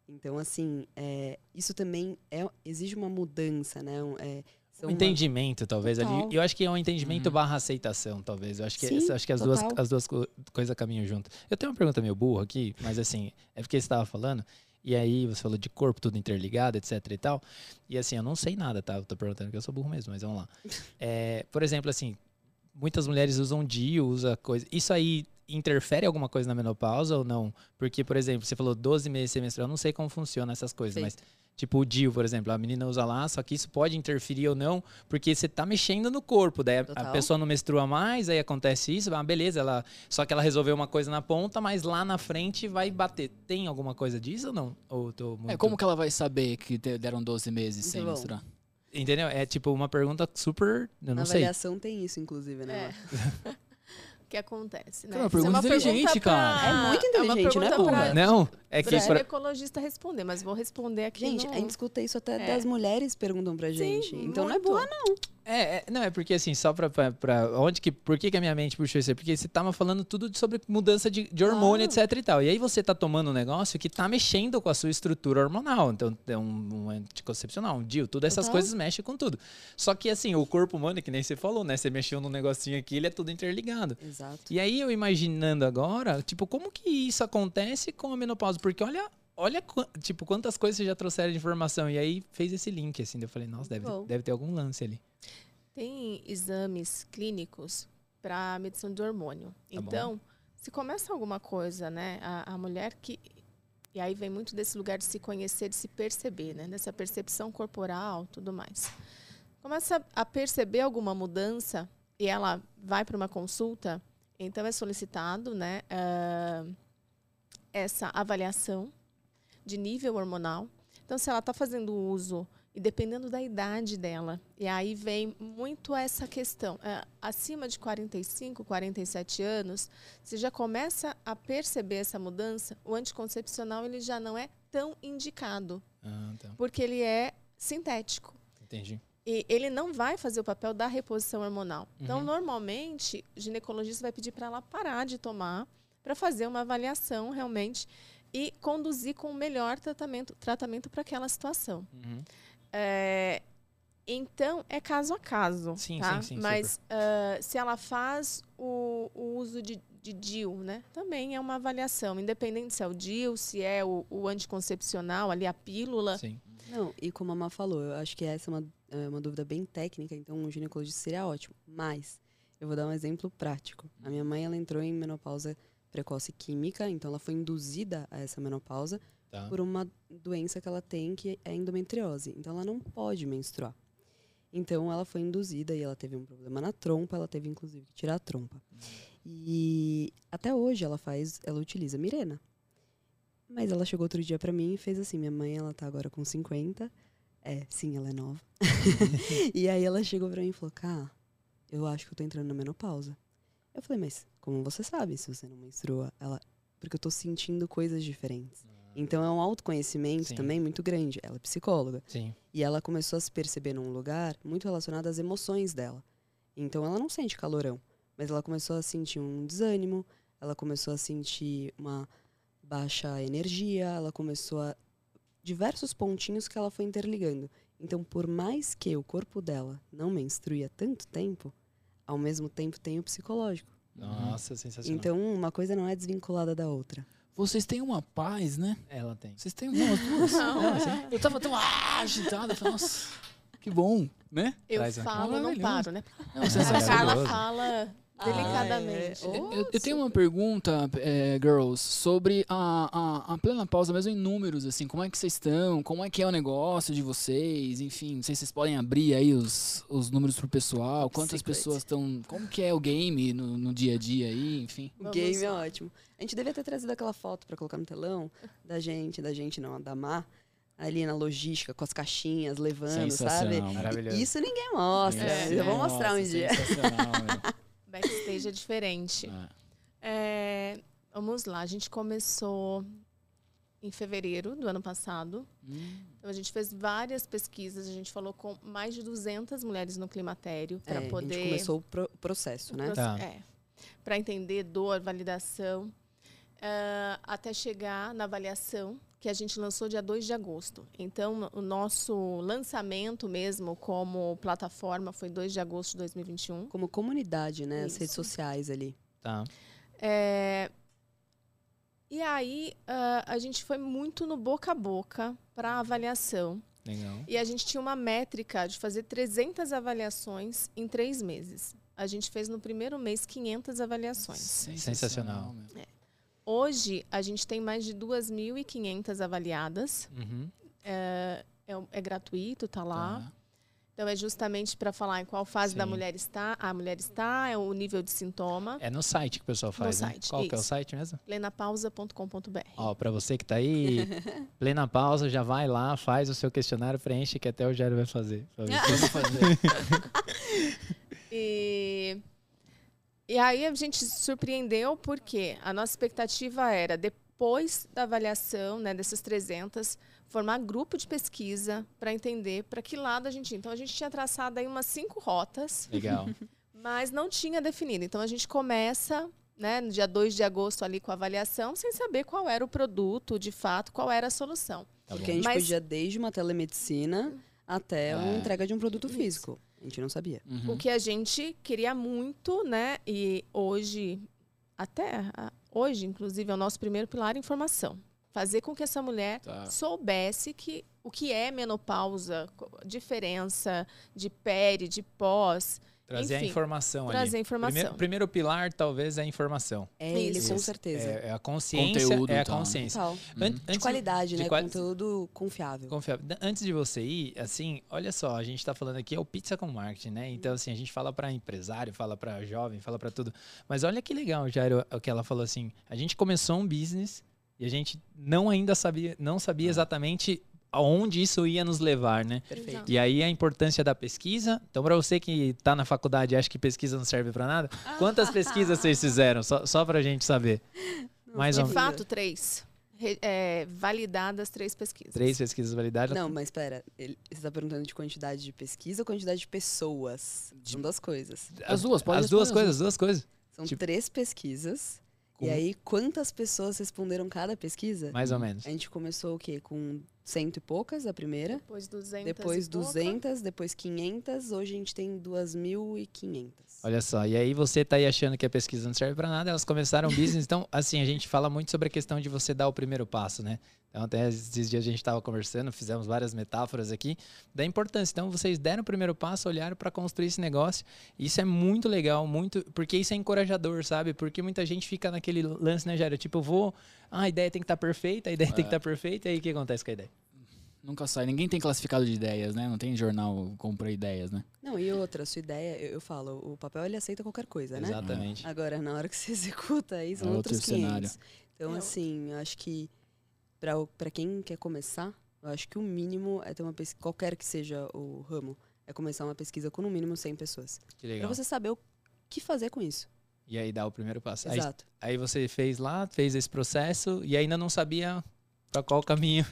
Então, assim, é, isso também é, exige uma mudança, né? Um, é, Um uma- entendimento, talvez, Total. ali. Eu acho que é um entendimento Uhum. barra aceitação, talvez. Eu acho que, Sim, acho que as, duas, as duas co- coisas caminham junto. Eu tenho uma pergunta meio burra aqui, mas assim, é porque você estava falando, e aí você falou de corpo tudo interligado, etc e tal. E assim, eu não sei nada, tá? Eu tô perguntando que eu sou burro mesmo, mas vamos lá. É, por exemplo, assim, muitas mulheres usam DIU, usa coisa. Isso aí interfere alguma coisa na menopausa ou não? Porque, por exemplo, você falou 12 meses semestral, eu não sei como funciona essas coisas, mas tipo o DIU, por exemplo, a menina usa lá, só que isso pode interferir ou não, porque você tá mexendo no corpo, daí a- a Total. pessoa não menstrua mais, aí acontece isso, ah, beleza, ela só que ela resolveu uma coisa na ponta, mas lá na frente vai bater. Tem alguma coisa disso ou não? Ou tô muito... É, como que ela vai saber que te- deram 12 meses sem bom. menstruar? Entendeu? É tipo uma pergunta super, eu Na não sei. avaliação tem isso, inclusive, né? É. O que acontece, né? Cara, uma Isso é pergunta inteligente, pergunta cara. É muito inteligente, uma não é pergunta burra. pra- Não, é que Pra pra- ginecologista responder, mas vou responder aqui Gente, no... a gente escuta isso até É. das mulheres perguntam pra gente. então não é muito. boa, não. É, é, não, é porque assim, só pra, pra, pra- onde que, por que, que a minha mente puxou isso aí? Porque você tava falando tudo sobre mudança de, de hormônio, Claro. etc e tal. E aí você tá tomando um negócio que tá mexendo com a sua estrutura hormonal. Então, é um, um anticoncepcional, um DIU, tudo essas coisas mexem com tudo. Só que assim, o corpo humano, que nem você falou, né? Você mexeu num negocinho aqui, ele é tudo interligado. Exato. E aí eu imaginando agora, tipo, como que isso acontece com a menopausa? Porque olha, olha, tipo, quantas coisas você já trouxeram de informação. E aí fez esse link, assim, eu falei, nossa, deve, Bom. deve ter algum lance ali. Tem exames clínicos para medição de hormônio. Tá bom. então, se começa alguma coisa, né, a, a mulher que e aí vem muito desse lugar de se conhecer, de se perceber, né, dessa percepção corporal, tudo mais. Começa a perceber alguma mudança e ela vai para uma consulta, então é solicitado, né, ah, essa avaliação de nível hormonal. Então, se ela está fazendo uso e dependendo da idade dela. E aí vem muito essa questão. É, acima de 45, 47 anos, você já começa a perceber essa mudança, o anticoncepcional ele já não é tão indicado, Ah, tá. porque ele é sintético. Entendi. E ele não vai fazer o papel da reposição hormonal. Então, Uhum. normalmente, o ginecologista vai pedir para ela parar de tomar para fazer uma avaliação realmente e conduzir com o melhor tratamento tratamento para aquela situação. Uhum. É, então, é caso a caso. Sim, tá? sim, sim, Mas ah, se ela faz o, o uso de, de DIU, né? Também é uma avaliação, independente se é o DIU, se é o, o anticoncepcional, ali a pílula. Sim. Não, e como a Má falou, eu acho que essa é uma, é uma dúvida bem técnica, então um ginecologista seria ótimo. Mas eu vou dar um exemplo prático. A minha mãe, ela entrou em menopausa precoce química, então ela foi induzida a essa menopausa Tá. por uma doença que ela tem, que é endometriose. Então ela não pode menstruar. Então ela foi induzida e ela teve um problema na trompa, ela teve inclusive que tirar a trompa. E até hoje ela faz, ela utiliza Mirena. Mas ela chegou outro dia pra mim e fez assim, minha mãe, ela tá agora com 50. É, sim, ela é nova. e aí ela chegou pra mim e falou: "Cá, eu acho que eu tô entrando na menopausa". Eu falei: "Mas como você sabe se você não menstrua?" Ela: "Porque eu tô sentindo coisas diferentes". Então é um autoconhecimento Sim. também muito grande. Ela é psicóloga. Sim. E ela começou a se perceber num lugar muito relacionado às emoções dela. Então ela não sente calorão, mas ela começou a sentir um desânimo, ela começou a sentir uma baixa energia, ela começou a. diversos pontinhos que ela foi interligando. Então, por mais que o corpo dela não menstrue há tanto tempo, ao mesmo tempo tem o psicológico. Nossa, sensacional. Então, uma coisa não é desvinculada da outra. Vocês têm uma paz, né? Ela tem. Vocês têm umas duas. Não. Não, assim, eu tava tão ah, agitada, eu falei, nossa, que bom, né? Eu Traz falo, não paro, né? Não, A sensacional. Carla Maravilhoso. Fala Ah, delicadamente. é. Eu, eu tenho uma pergunta, é, girls, sobre a, a, a plena pausa, mesmo em números, assim, como é que vocês estão, como é que é o negócio de vocês, enfim, não sei se vocês podem abrir aí os, os números pro pessoal, quantas Secret. pessoas estão, como que é o game no, no dia a dia aí, enfim. O game é ótimo. A gente devia ter trazido aquela foto pra colocar no telão da gente, da gente não, da Mar, ali na logística, com as caixinhas, levando, sabe? Sensacional. Maravilhoso. Isso ninguém mostra. É. Eu vou mostrar um Nossa, dia. sensacional. Backstage é diferente. Ah, É, vamos lá, a gente começou em fevereiro do ano passado. hum, Então, a gente fez várias pesquisas, a gente falou com mais de 200 mulheres no climatério É, para A poder gente começou o pro- processo, né? Tá. É, para entender dor, validação, ah, até chegar na avaliação que a gente lançou dia 2 de agosto. Então, o nosso lançamento mesmo como plataforma foi 2 de agosto de 2021. Como comunidade, né? As Isso. redes sociais ali. Tá. É, E aí, ah, a gente foi muito no boca a boca para avaliação. Legal. E a gente tinha uma métrica de fazer 300 avaliações em três meses. A gente fez no primeiro mês 500 avaliações. Sensacional. meu. Hoje, a gente tem mais de 2.500 avaliadas. Uhum. É, é gratuito, tá lá. Tá. Então, é justamente para falar em qual fase da Sim. mulher está, a mulher está, é o nível de sintoma. É no site que o pessoal faz, né? site, Qual que é o site mesmo? plenapausa.com.br. Ó, pra você que tá aí, plena pausa, já vai lá, faz o seu questionário, preenche que até o Jairo vai fazer. Pra ver se- Vamos fazer. E, aí a gente se surpreendeu porque a nossa expectativa era, depois da avaliação né, dessas 300, formar grupo de pesquisa para entender para que lado a gente ia. Então a gente tinha traçado aí umas cinco rotas, Legal. mas não tinha definido. Então a gente começa né, no dia 2 de agosto ali com a avaliação, sem saber qual era o produto, de fato, qual era a solução. Tá Porque a gente Mas- podia desde uma telemedicina até uma É. entrega de um produto Isso. físico. A gente não sabia. Uhum. O que a gente queria muito, né? E hoje, até hoje, inclusive, é o nosso primeiro pilar informação. Fazer com que essa mulher Tá. soubesse que o que é menopausa, diferença de peri, de pós, Trazer a Enfim, informação ali. trazer informação. Primeiro, primeiro pilar, talvez, é a informação. É ele, Isso. com certeza. É, é a consciência, Conteúdo, é a né? consciência. Total. An- Uhum. De qualidade, de né? quali- Conteúdo confiável. Confiável. Antes de você ir, assim, olha só, a gente tá falando aqui é o pizza com marketing, né? Então, assim, a gente fala para empresário, fala para jovem, fala para tudo. Mas olha que legal, Jairo, o que ela falou assim, a gente começou um business e a gente não ainda sabia, não sabia Ah. exatamente aonde isso ia nos levar, né? Perfeito. E aí a importância da pesquisa. Então, para você que tá na faculdade e acha que pesquisa não serve para nada, quantas pesquisas vocês fizeram? Só, só pra gente saber. Mais ou de menos. fato, três. É, validadas três pesquisas. Três pesquisas validadas. Não, mas espera. Ele, você está perguntando de quantidade de pesquisa ou quantidade de pessoas? São duas coisas. As duas, pode As duas coisas, as duas coisas. São Tipo- três pesquisas. Com- E aí, quantas pessoas responderam cada pesquisa? Mais ou menos. A gente começou o quê? Com cento e poucas a primeira. Depois 200 Depois e pouca. 200, depois 500. Hoje a gente tem 2.500. Olha só, e aí você tá aí achando que a pesquisa não serve para nada, elas começaram o business, então, assim, a gente fala muito sobre a questão de você dar o primeiro passo, né? Então, até esses dias a gente estava conversando, fizemos várias metáforas aqui da importância. Então, vocês deram o primeiro passo, olharam para construir esse negócio. Isso é muito legal, muito, porque isso é encorajador, sabe? Porque muita gente fica naquele lance, né, Jairo? Tipo, eu vou, ah, a ideia tem que estar perfeita, a ideia tem que estar perfeita, e aí o que acontece com a ideia? Nunca sai. Ninguém tem classificado de ideias, né? Não tem jornal compra ideias, né? Não, e outra, sua ideia, eu, eu falo, o papel ele aceita qualquer coisa, né? Exatamente. Agora, na hora que você executa, aí são É outros outro cenário. 500. Então, É. assim, eu acho que pra o- pra quem quer começar, eu acho que o mínimo é ter uma pesquisa, qualquer que seja o ramo, é começar uma pesquisa com no mínimo 100 pessoas. Que Pra legal. você saber o que fazer com isso. E aí dá o primeiro passo. Aí, Exato. aí você fez lá, fez esse processo e ainda não sabia para qual caminho.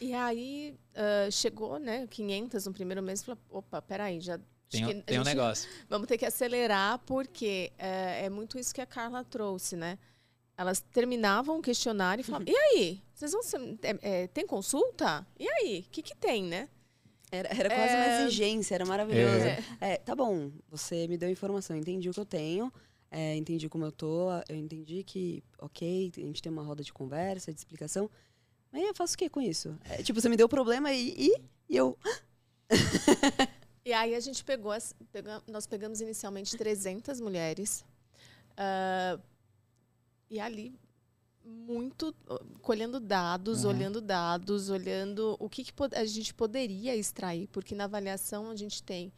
E aí ah, chegou, né, 500 no primeiro mês, falou, opa, peraí, já acho Tem, que um- tem um negócio. Vamos ter que acelerar, porque é, é muito isso que a Carla trouxe, né? Elas terminavam o questionário e falavam: e aí? Vocês vão ser, é, é, tem consulta? E aí? O que, que tem, né? Era, era quase uma exigência, era maravilhoso. É. tá bom, você me deu informação, entendi o que eu tenho, é, entendi como eu tô, eu entendi que, ok, a gente tem uma roda de conversa, de explicação, mas eu faço o que com isso? É, tipo, você me deu problema e, e, e eu. e aí a gente pegou, as, nós pegamos inicialmente 300 mulheres. Uh, e ali muito colhendo dados, uhum. olhando dados, olhando o que, que, a gente poderia extrair, porque na avaliação a gente tem,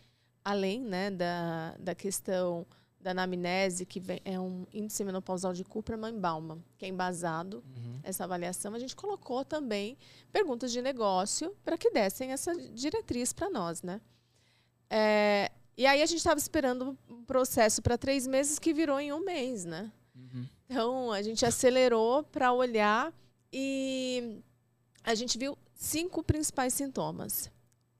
além né, da, da questão da anamnese, que vem, é um índice menopausal de Kupperman-Bauman, que é embasado uhum. essa avaliação, a gente colocou também perguntas de negócio para que dessem essa diretriz para nós, né? É, e aí a gente estava esperando um processo para três meses que virou em um mês, né? Uhum. Então, a gente acelerou para olhar e a gente viu cinco principais sintomas.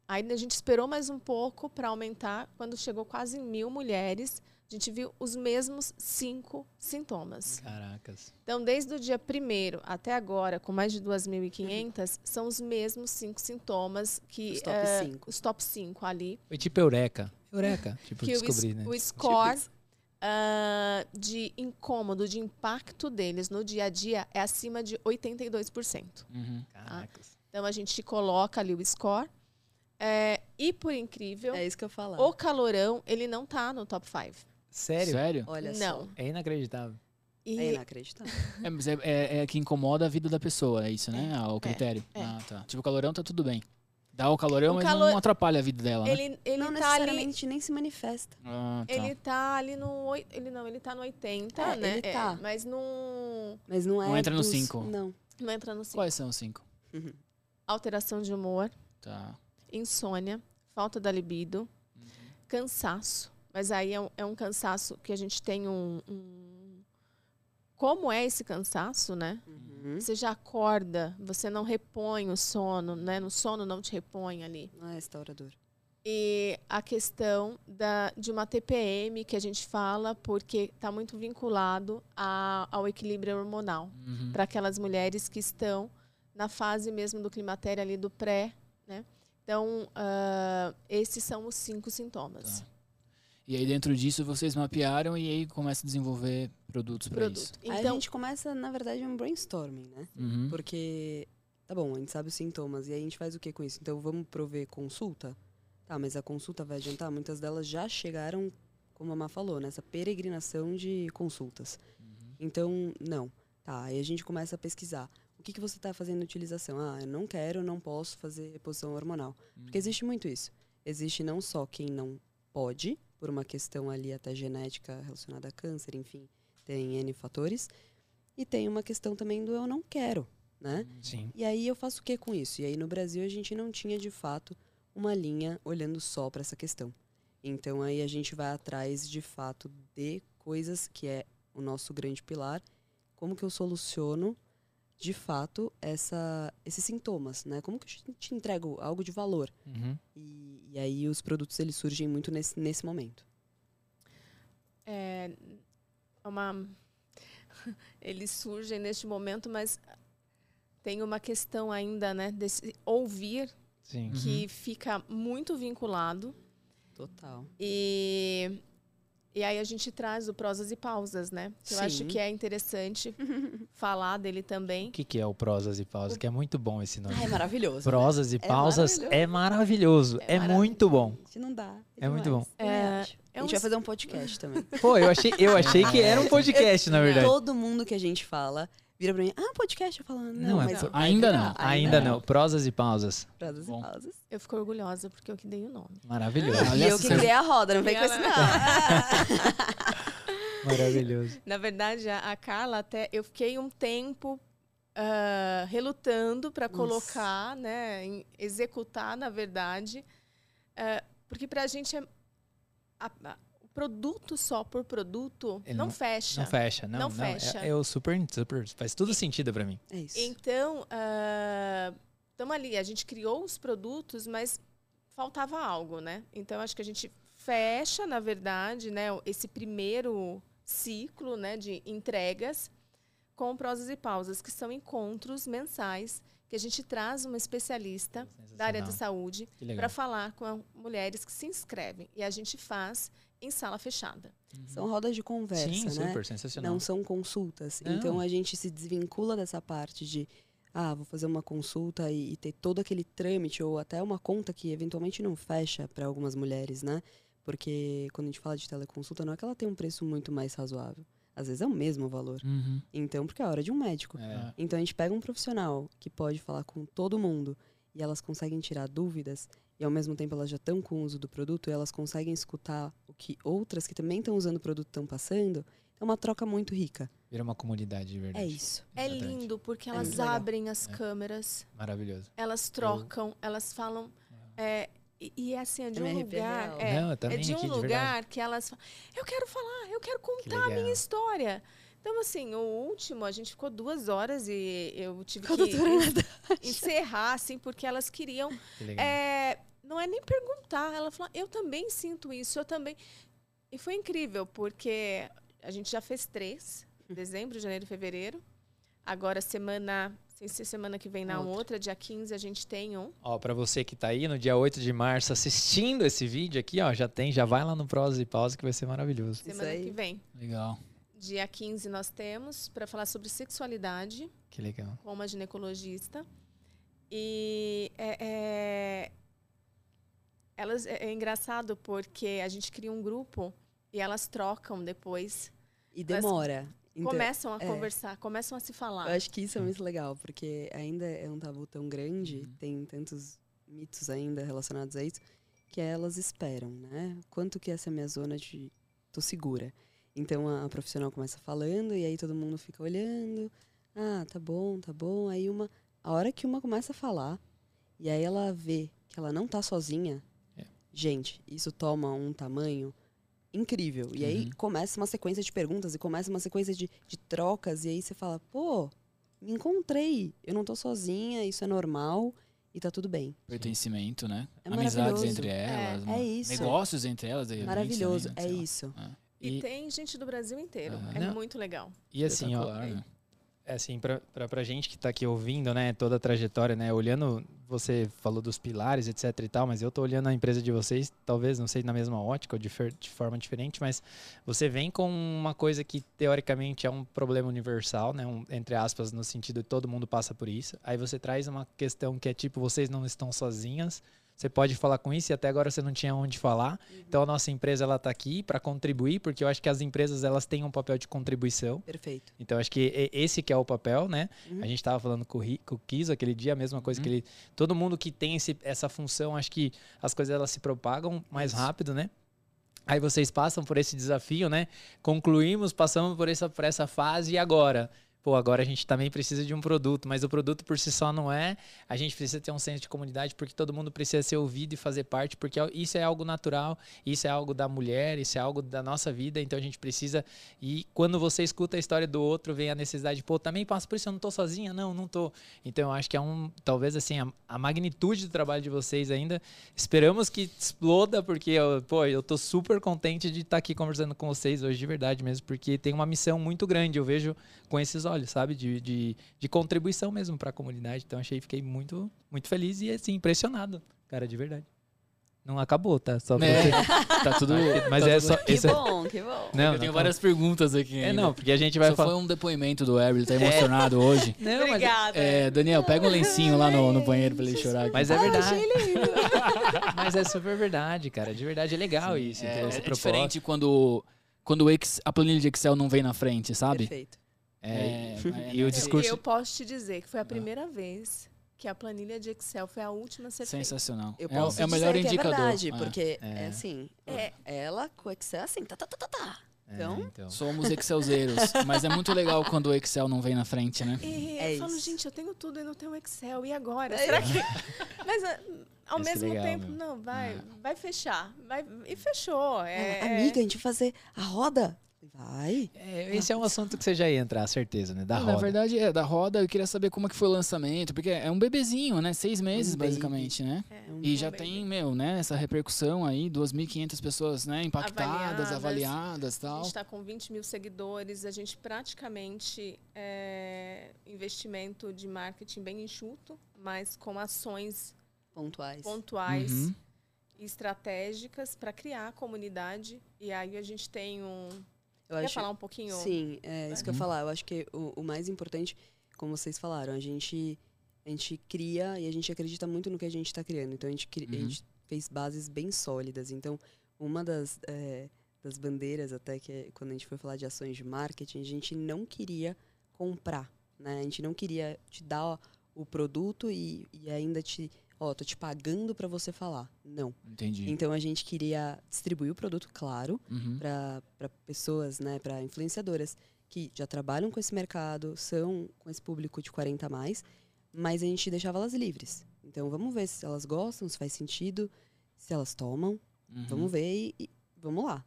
Aí a gente esperou mais um pouco para aumentar. Quando chegou quase mil mulheres, a gente viu os mesmos cinco sintomas. Caracas. Então, desde o dia primeiro até agora, com mais de 2.500, são os mesmos cinco sintomas que... Os top uh, cinco. Os top cinco ali. Foi tipo eureka. Eureka, tipo, que descobrir, o, né? O score tipo uh, de incômodo, de impacto deles no dia a dia é acima de 82%. Uhum. Tá? Então a gente coloca ali o score. É, e por incrível, é isso que eu falo. O calorão, ele não tá no top 5. Sério? Sério? Olha não. Só. É inacreditável. E... É inacreditável. É, mas é, é, é, que incomoda a vida da pessoa, é isso, né? É, o critério. É, ah, tá. Tipo, o calorão tá tudo bem. Dá o calorão, o mas calor... não atrapalha a vida dela, ele, né? Ele não tá necessariamente ali... nem se manifesta. Ah, tá. Ele tá ali no... Ele não, ele tá no 80, é, né? Ele tá. É, mas não... Mas não é Não entra dos... no 5. Não. Não entra no 5. Quais são os 5? Uhum. Alteração de humor. Tá. Insônia. Falta da libido. Uhum. Cansaço. Mas aí é um, é um, cansaço que a gente tem um, um... Como é esse cansaço, né? Uhum. Você já acorda, você não repõe o sono, né? No sono não te repõe ali. Não é restaurador. E a questão da, de uma TPM que a gente fala porque está muito vinculado a, ao equilíbrio hormonal uhum. para aquelas mulheres que estão na fase mesmo do climatério ali do pré, né? Então, uh, esses são os cinco sintomas. Tá. E aí dentro disso vocês mapearam e aí começa a desenvolver produtos para isso. Então, aí a gente começa, na verdade, um brainstorming, né? Uhum. Porque, tá bom, a gente sabe os sintomas e aí a gente faz o que com isso? Então vamos prover consulta? Tá, mas a consulta vai adiantar? Muitas delas já chegaram, como a Má falou, nessa peregrinação de consultas. Uhum. Então, não. Tá, aí a gente começa a pesquisar. O que, que você está fazendo de utilização? Ah, eu não quero, não posso fazer reposição hormonal. Uhum. Porque existe muito isso. Existe não só quem não pode, por uma questão ali até genética relacionada a câncer, enfim, tem N fatores. E tem uma questão também do eu não quero, né? Sim. E aí eu faço o que com isso? E aí no Brasil a gente não tinha de fato uma linha olhando só para essa questão. Então aí a gente vai atrás de fato de coisas que é o nosso grande pilar, como que eu soluciono de fato essa, esses sintomas, né? Como que eu te entrego algo de valor? Uhum. E, e, aí os produtos eles surgem muito nesse, nesse momento. É uma eles surgem neste momento, mas tem uma questão ainda, né, desse ouvir Sim. que uhum. fica muito vinculado. Total. E e aí a gente traz o prosas e pausas, né? Eu Sim. acho que é interessante falar dele também. O que, que é o prosas e pausas? Que é muito bom esse nome. Ah, é maravilhoso. Prosas né? e pausas é é maravilhoso. É, maravilhoso. muito bom. Gente não dá. É muito bom. É, É, a gente é vai fazer um podcast também. Pô, eu achei, eu achei que era um podcast, na verdade. Todo mundo que a gente fala vira pra mim, ah, podcast, eu falo, não, Não, é mas vai ainda não, Ainda não. Prosas e pausas. E Bom. pausas. Eu fico orgulhosa porque eu que dei o nome. Maravilhoso. Aliás, e eu que criei a roda, não vem com isso não. Maravilhoso. Na verdade, a, Carla até eu fiquei um tempo ah, relutando para colocar, né, em- executar, na verdade, ah, porque para a gente é a- a- produto só por produto É, não, não- fecha. Não fecha, não. Não não. fecha. É, é o super, super. Faz tudo sentido pra mim. é isso. Então, estamos ali, a gente criou os produtos, mas faltava algo, né? Então, acho que a gente fecha, na verdade, né, esse primeiro ciclo né, de entregas com prosas e pausas, que são encontros mensais que a gente traz uma especialista da área de saúde para falar com mulheres que se inscrevem. E a gente faz em sala fechada. São rodas de conversa, Sim, né? super, sensacional. Não são consultas. Não. Então a gente se desvincula dessa parte de ah, vou fazer uma consulta e, e ter todo aquele trâmite ou até uma conta que eventualmente não fecha para algumas mulheres, né? Porque quando a gente fala de teleconsulta, não é que ela tem um preço muito mais razoável. Às vezes é o mesmo valor. Uhum. Então, porque é a hora de um médico. É. Então a gente pega um profissional que pode falar com todo mundo e elas conseguem tirar dúvidas e ao mesmo tempo elas já estão com o uso do produto e elas conseguem escutar o que outras que também estão usando o produto estão passando. É uma troca muito rica. Vira uma comunidade de verdade. É isso. É Exatamente. lindo porque É elas legal. abrem as É. câmeras, Maravilhoso. elas trocam, elas falam. é, e, e assim, é de Eu um arrepiei lugar. É, Não, eu é também de um aqui, de lugar verdade. que elas falam, eu quero falar, eu quero Que contar a minha história. Então, assim, o último, a gente ficou duas horas e eu tive Com que encerrar, assim, porque elas queriam. Que é, não é nem perguntar, ela falou, eu também sinto isso, eu também. E foi incrível, porque a gente já fez três, dezembro, janeiro e fevereiro. Agora, semana, sem ser semana que vem na Outra. outra, dia 15, a gente tem um. Ó, pra você que tá aí no dia 8 de março assistindo esse vídeo aqui, ó, já tem, já vai lá no Prosa e Pausa que vai ser maravilhoso. Semana que vem. Legal. Dia 15 nós temos para falar sobre sexualidade Que legal. com uma ginecologista. E é, é- elas, é, é engraçado porque a gente cria um grupo e elas trocam depois. E demora. Então, começam a é. conversar, começam a se falar. eu acho que isso é muito legal, porque ainda é um tabu tão grande, Uhum. tem tantos mitos ainda relacionados a isso, que elas esperam, né? Quanto que essa é a minha zona de tô segura. Então a, a profissional começa falando e aí todo mundo fica olhando. Ah, tá bom, tá bom. Aí uma a hora que uma começa a falar e aí ela vê que ela não tá sozinha. É. Gente, isso toma um tamanho incrível. E aí Uhum. começa uma sequência de perguntas e começa uma sequência de, de trocas e aí você fala: "Pô, me encontrei. Eu não tô sozinha, isso é normal e tá tudo bem". Pertencimento, né? É Amizades entre elas. É isso. Negócios entre elas. repente, Maravilhoso, é sei lá. isso. E, E, tem gente do Brasil inteiro. É Não. muito legal. e assim, ó, né? é assim, pra, pra, pra gente que tá aqui ouvindo, né, toda a trajetória, né, olhando, você falou dos pilares, etc e tal, mas eu tô olhando a empresa de vocês, talvez, não sei, na mesma ótica ou de, de forma diferente, mas você vem com uma coisa que, teoricamente, é um problema universal, né, um, entre aspas, no sentido de todo mundo passa por isso, aí você traz uma questão que é tipo, vocês não estão sozinhas, você pode falar com isso e até agora você não tinha onde falar. Então a nossa empresa ela tá aqui para contribuir, porque eu acho que as empresas elas têm um papel de contribuição. Perfeito. Então acho que esse que é o papel, né? Uhum. A gente estava falando com o, Kiso aquele dia, a mesma coisa que ele. Todo mundo que tem esse- essa função, acho que as coisas elas se propagam mais Isso. rápido, né? Aí vocês passam por esse desafio, né? Concluímos, passamos por essa, por essa fase e agora? Pô, agora a gente também precisa de um produto, mas o produto por si só não é. A gente precisa ter um senso de comunidade porque todo mundo precisa ser ouvido e fazer parte, porque isso é algo natural, isso é algo da mulher, isso é algo da nossa vida, então a gente precisa. E quando você escuta a história do outro, vem a necessidade, pô, também passo por isso, eu não tô sozinha? Não, não tô. Então eu acho que é um, talvez assim, a, a magnitude do trabalho de vocês ainda. Esperamos que exploda, porque, eu, pô, eu tô super contente de estar aqui conversando com vocês hoje, de verdade mesmo, porque tem uma missão muito grande, eu vejo com esses olhos, sabe? De, de, de contribuição mesmo para a comunidade. Então achei, fiquei muito, muito feliz e assim, impressionado, cara, de verdade. Não acabou, tá? Só pra É, você- tá tudo. Mas tá é tudo- só. Que esse é- bom, que bom. Não, eu não tenho várias perguntas aqui. É, ainda. não, porque a gente vai Só falar. foi um depoimento do Ever, ele tá emocionado hoje. Não, mas, Obrigada. É, Daniel, pega um lencinho lá no, no banheiro pra ele chorar. mas é verdade. Mas é super verdade, cara. De verdade é legal isso. É, é diferente quando, quando o Ex- a planilha de Excel não vem na frente, sabe? Perfeito. É, É, e o é, discurso. Eu posso te dizer que foi a primeira vez que a planilha de Excel foi a última a ser feita. Sensacional. Eu é, é o melhor que indicador. É verdade, É. porque É. é, assim, É. ela com o Excel é assim, tá, tá, tá, tá, tá. É, Então, então. Somos Excelzeiros. mas é muito legal quando o Excel não vem na frente, né? E É eu falo, isso. gente, eu tenho tudo e não tenho Excel. E agora? É Será que. Mas ah, ao que mesmo legal, tempo, meu. não, vai, vai fechar. Vai... E fechou. É, amiga, a gente vai fazer a roda. Vai. É, esse é um assunto que você já ia entrar, certeza, né? Da Na roda. verdade, é, da roda eu queria saber como é que foi o lançamento, porque é um bebezinho, né? Seis meses, Um baby. basicamente, né? É, um E já baby. tem, meu, né, essa repercussão aí, 2.500 pessoas, né, impactadas, Avaliadas. e A tal. gente está com 20 mil seguidores, a gente praticamente é investimento de marketing bem enxuto, mas com ações Pontuais. pontuais Uhum. e estratégicas para criar a comunidade. E aí a gente tem um. Eu Quer acho, falar um pouquinho? Sim, é isso que eu Uhum. ia falar. Eu acho que o, o mais importante, como vocês falaram, a gente, a gente cria e a gente acredita muito no que a gente está criando. Então a gente, cri- a Uhum. gente fez bases bem sólidas. Então, uma das, é, das bandeiras, até que é quando a gente foi falar de ações de marketing, a gente não queria comprar. Né? A gente não queria te dar o produto e, e ainda te. Ó, tô te pagando para você falar. Não. Entendi. Então a gente queria distribuir o produto, claro, Uhum. para pessoas, né, para influenciadoras que já trabalham com esse mercado, são com esse público de 40 a mais, mas a gente deixava elas livres. Então vamos ver se elas gostam, se faz sentido, se elas tomam, Uhum. vamos ver e, e vamos lá.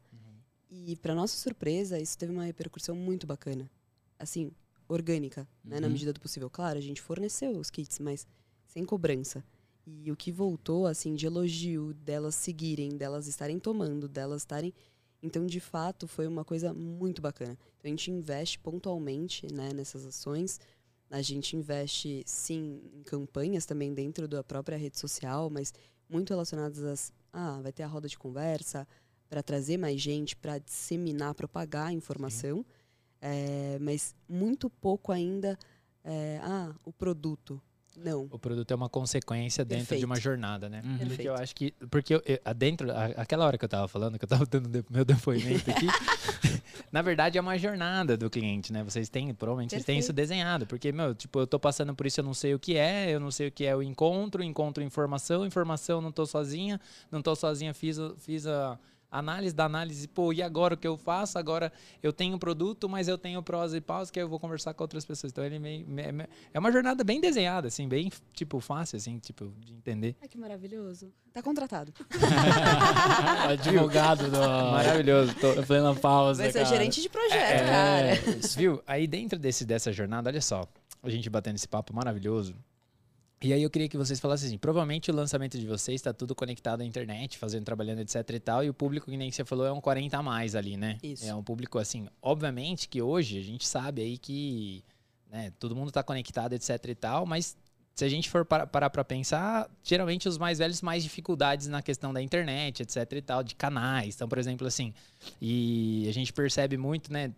E para nossa surpresa, isso teve uma repercussão muito bacana. Assim, orgânica, né, na Uhum. medida do possível. Claro, a gente forneceu os kits, mas sem cobrança. E o que voltou, assim, de elogio, delas seguirem, delas estarem tomando, delas estarem. Então, de fato, foi uma coisa muito bacana. Então, a gente investe pontualmente né, nessas ações. A gente investe, sim, em campanhas também dentro da própria rede social, mas muito relacionadas às. Ah, vai ter a roda de conversa para trazer mais gente, para disseminar, propagar a informação. É, mas muito pouco ainda. é, ah, o produto. Não. O produto é uma consequência dentro de uma Perfeito. jornada, né? Uhum. Porque eu Perfeito. acho que. Porque eu, eu- dentro, a- aquela hora que eu tava falando, que eu tava dando de- meu depoimento aqui, na verdade é uma jornada do cliente, né? Vocês têm, provavelmente vocês têm isso Perfeito. desenhado. Porque, meu, tipo, eu tô passando por isso, eu não sei o que é, eu não sei o que é o encontro, encontro informação, informação, não tô sozinha, não tô sozinha, fiz, fiz a análise da análise, pô, e agora o que eu faço? Agora eu tenho um produto, mas eu tenho prós e paus que eu vou conversar com outras pessoas. Então ele meio, me- me- é uma jornada bem desenhada, assim, bem, tipo, fácil, assim, tipo, de entender. Ai, que maravilhoso. Tá contratado. Advogado do... Maravilhoso. Tô- da plena pausa, Vai ser cara. gerente de projeto, É, cara. Viu? Aí dentro desse, dessa jornada, olha só, a gente batendo esse papo maravilhoso. E aí eu queria que vocês falassem assim, provavelmente o lançamento de vocês está tudo conectado à internet, fazendo, trabalhando, etc e tal, e o público, que nem você falou, é um 40 a mais ali, né? Isso. É um público, assim, obviamente que hoje a gente sabe aí que né, todo mundo está conectado, etc e tal, mas se a gente for para- parar para pensar, geralmente os mais velhos mais dificuldades na questão da internet, etc e tal, de canais. Então, por exemplo, assim, e a gente percebe muito, né?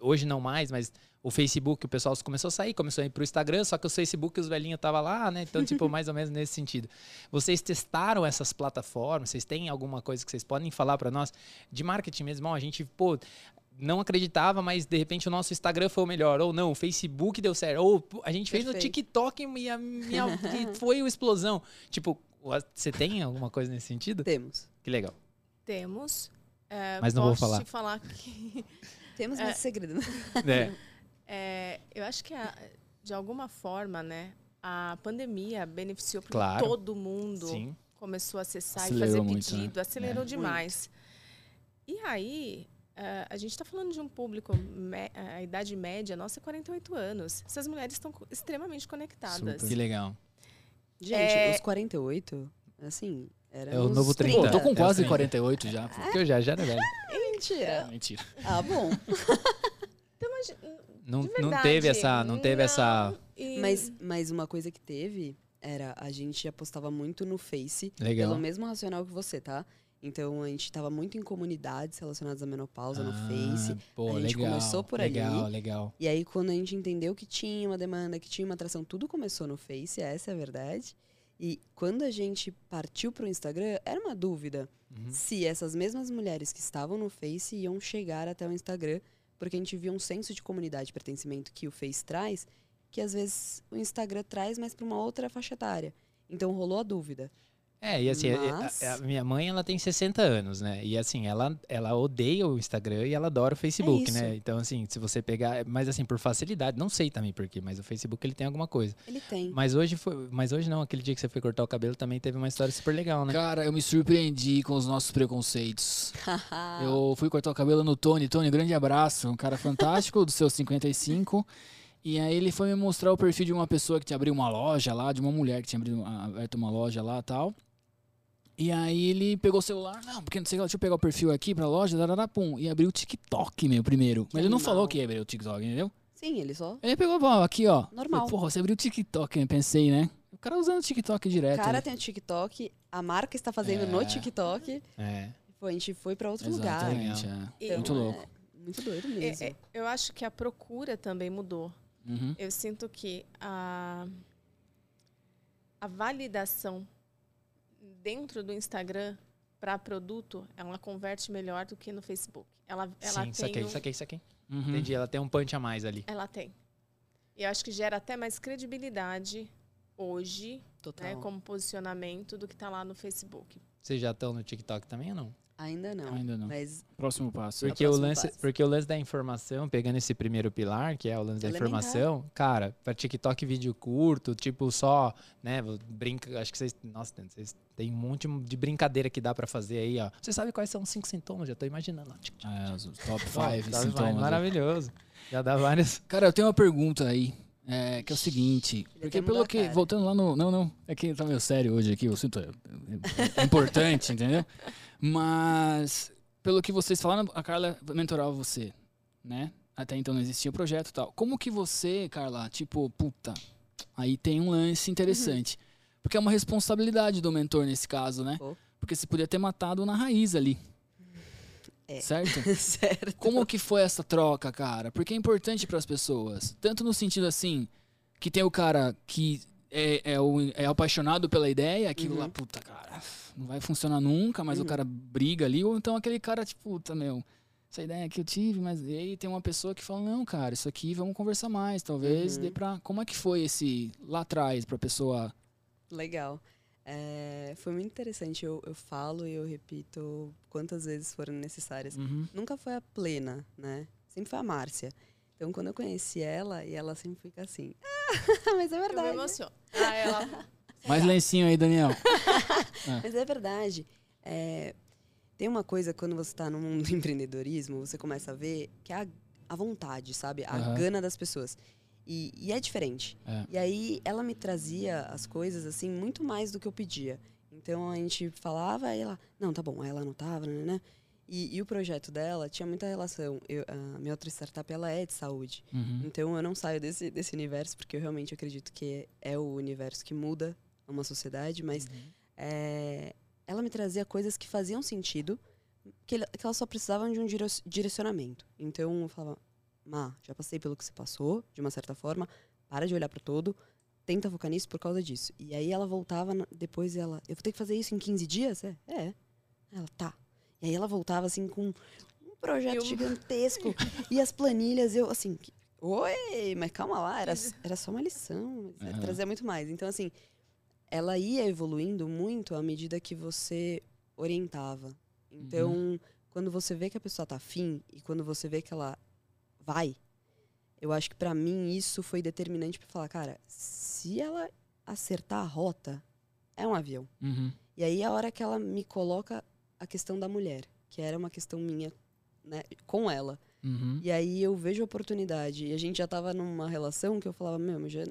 Hoje não mais, mas o Facebook, o pessoal começou a sair, começou a ir pro Instagram, só que o Facebook os velhinhos estavam lá, né? Então, tipo, mais ou menos nesse sentido. Vocês testaram essas plataformas? Vocês têm alguma coisa que vocês podem falar para nós de marketing mesmo? Ó, a gente, pô, não acreditava, mas de repente o nosso Instagram foi o melhor. Ou não, o Facebook deu certo. Ou a gente fez no Perfeito. TikTok e, a minha, e foi uma explosão. Tipo, você tem alguma coisa nesse sentido? Temos. Que legal. Temos. É, Mas não vou posso falar. te falar que Temos É. mais segredo. É. é, eu acho que a- de alguma forma, né, a pandemia beneficiou porque Claro. todo mundo Sim. começou a acessar Acelerou e fazer muito, né? pedido, acelerou É. demais. E aí, eh, a gente está falando de um público, me- a idade média nossa é 48 anos. Essas mulheres estão extremamente conectadas. Super. Que legal. Gente, É. os 48, assim, era É o novo 30. Pô, eu tô com É, quase sim. 48 já. Porque eu já, já era velho. Mentira. Mentira. Ah, bom. Não, não teve essa. Não teve essa. não, e- Mas, mas uma coisa que teve era a gente apostava muito no Face, Legal. pelo mesmo racional que você, tá? Então a gente tava muito em comunidades relacionadas à menopausa no Ah, Face. Pô, A gente legal, começou por ali. legal, Legal, E aí, quando a gente entendeu que tinha uma demanda, que tinha uma atração, tudo começou no Face, essa é a verdade. E quando a gente partiu pro Instagram, era uma dúvida Uhum. se essas mesmas mulheres que estavam no Face iam chegar até o Instagram, porque a gente via um senso de comunidade e pertencimento que o Face traz, que às vezes o Instagram traz, mas para uma outra faixa etária. Então rolou a dúvida. É, e assim, a- Mas- a, a minha mãe, ela tem 60 anos, né? E assim, ela, ela odeia o Instagram e ela adora o Facebook, isso. né? Então, assim, se você pegar. Mas assim, por facilidade, não sei também porquê, mas o Facebook ele tem alguma coisa. Ele tem. Mas hoje foi. Mas hoje não, aquele dia que você foi cortar o cabelo também teve uma história super legal, né? Cara, eu me surpreendi com os nossos preconceitos. Eu fui cortar o cabelo no Tony. Tony, grande abraço. Um cara fantástico, dos seus 55. E aí ele foi me mostrar o perfil de uma pessoa que tinha abrido uma loja lá, de uma mulher que tinha aberto uma loja lá e tal. E aí ele pegou o celular, não, porque não sei o que, deixa eu pegar o perfil aqui pra loja, darará, pum, e abriu o TikTok, meu, primeiro. Mas ele não animal. falou que ia abrir o TikTok, entendeu? Sim, ele só. Ele pegou, ó, aqui, ó. Normal. Falei, Porra, você abriu o TikTok, eu pensei, né? O cara usando o TikTok O direto. cara né? tem o TikTok, a marca está fazendo É. no TikTok. É. Pô, a gente foi pra outro lugar. Exatamente, é. E- Muito Então, louco. é muito doido É, mesmo. é, eu acho que a procura também mudou. Uhum. Eu sinto que a, a validação dentro do Instagram para produto, ela converte melhor do que no Facebook. Ela, ela Sim, tem saquei, um- saquei, saquei. Uhum. Entendi, ela tem um punch a mais ali. Ela tem. E eu acho que gera até mais credibilidade hoje, Total. né, como posicionamento do que está lá no Facebook. Vocês já estão no TikTok também ou não? Ainda não. Ainda não. Mas Próximo passo. Porque o, próximo lance, passo. porque o lance da informação, pegando esse primeiro pilar, que é o lance da Elementar. informação, cara, pra TikTok vídeo curto, tipo só, né, brinca, acho que vocês, nossa, vocês têm um monte de brincadeira que dá pra fazer aí, ó. Você sabe quais são os cinco sintomas? Já tô imaginando. É, os top ó, 5 tá sintomas. né? Maravilhoso. Já dá vários. Cara, eu tenho uma pergunta aí. É, que é o seguinte, porque até pelo que, voltando lá no, não, não, é que tá meio sério hoje aqui, o assunto é, é importante, entendeu? Mas, pelo que vocês falaram, a Carla mentorava você, né? Até então não existia o projeto e tal. Como que você, Carla, tipo, puta, aí tem um lance interessante. Porque é uma responsabilidade do mentor nesse caso, né? Oh. Porque você podia ter matado na raiz ali. É. Certo? certo. Como que foi essa troca, cara? Porque é importante para as pessoas. Tanto no sentido assim, que tem o cara que é, é, o, é apaixonado pela ideia, aquilo Uhum. lá, puta, cara, não vai funcionar nunca, mas o Uhum. cara briga ali. Ou então aquele cara, tipo, puta, meu, essa ideia aqui eu tive, mas e aí tem uma pessoa que fala, não, cara, isso aqui vamos conversar mais, talvez Uhum. dê pra... Como é que foi esse lá atrás pra pessoa... Legal. É, foi muito interessante. Eu, eu falo e eu repito quantas vezes foram necessárias. Uhum. Nunca foi a plena, né? Sempre foi a Márcia. Então, quando eu conheci ela, e ela sempre fica assim, ah, mas é Eu me verdade. emociono. Ah, ela... Mais lencinho aí, Daniel. Mas é verdade. É, tem uma coisa, quando você está no mundo do empreendedorismo, você começa a ver que é a, a vontade, sabe? A Aham. gana das pessoas. E, e é diferente. É. E aí, ela me trazia as coisas, assim, muito mais do que eu pedia. Então, a gente falava, aí ela... Não, tá bom. Aí ela anotava, né, né? E, e o projeto dela tinha muita relação. Eu, a minha outra startup, ela é de saúde. Uhum. Então eu não saio desse, desse universo, porque eu realmente acredito que é o universo que muda uma sociedade, mas é, ela me trazia coisas que faziam sentido, que, que elas só precisavam de um dire- direcionamento. Então eu falava, Má, já passei pelo que você passou, de uma certa forma, para de olhar para todo, tenta focar nisso por causa disso. E aí ela voltava depois e ela, eu vou ter que fazer isso em 15 dias? É. é. Ela, tá. E aí ela voltava assim com um projeto Eu- gigantesco. e as planilhas, eu assim, oi, mas calma lá, era, era só uma lição, mas Aham. trazia muito mais. Então, assim, ela ia evoluindo muito à medida que você orientava. Então, quando você vê que a pessoa tá afim e quando você vê que ela vai, eu acho que pra mim isso foi determinante pra falar, cara, se ela acertar a rota, é um avião. Uhum. E aí a hora que ela me coloca a questão da mulher, que era uma questão minha, né, com ela. Uhum. E aí eu vejo a oportunidade. E a gente já tava numa relação que eu falava, meu, já,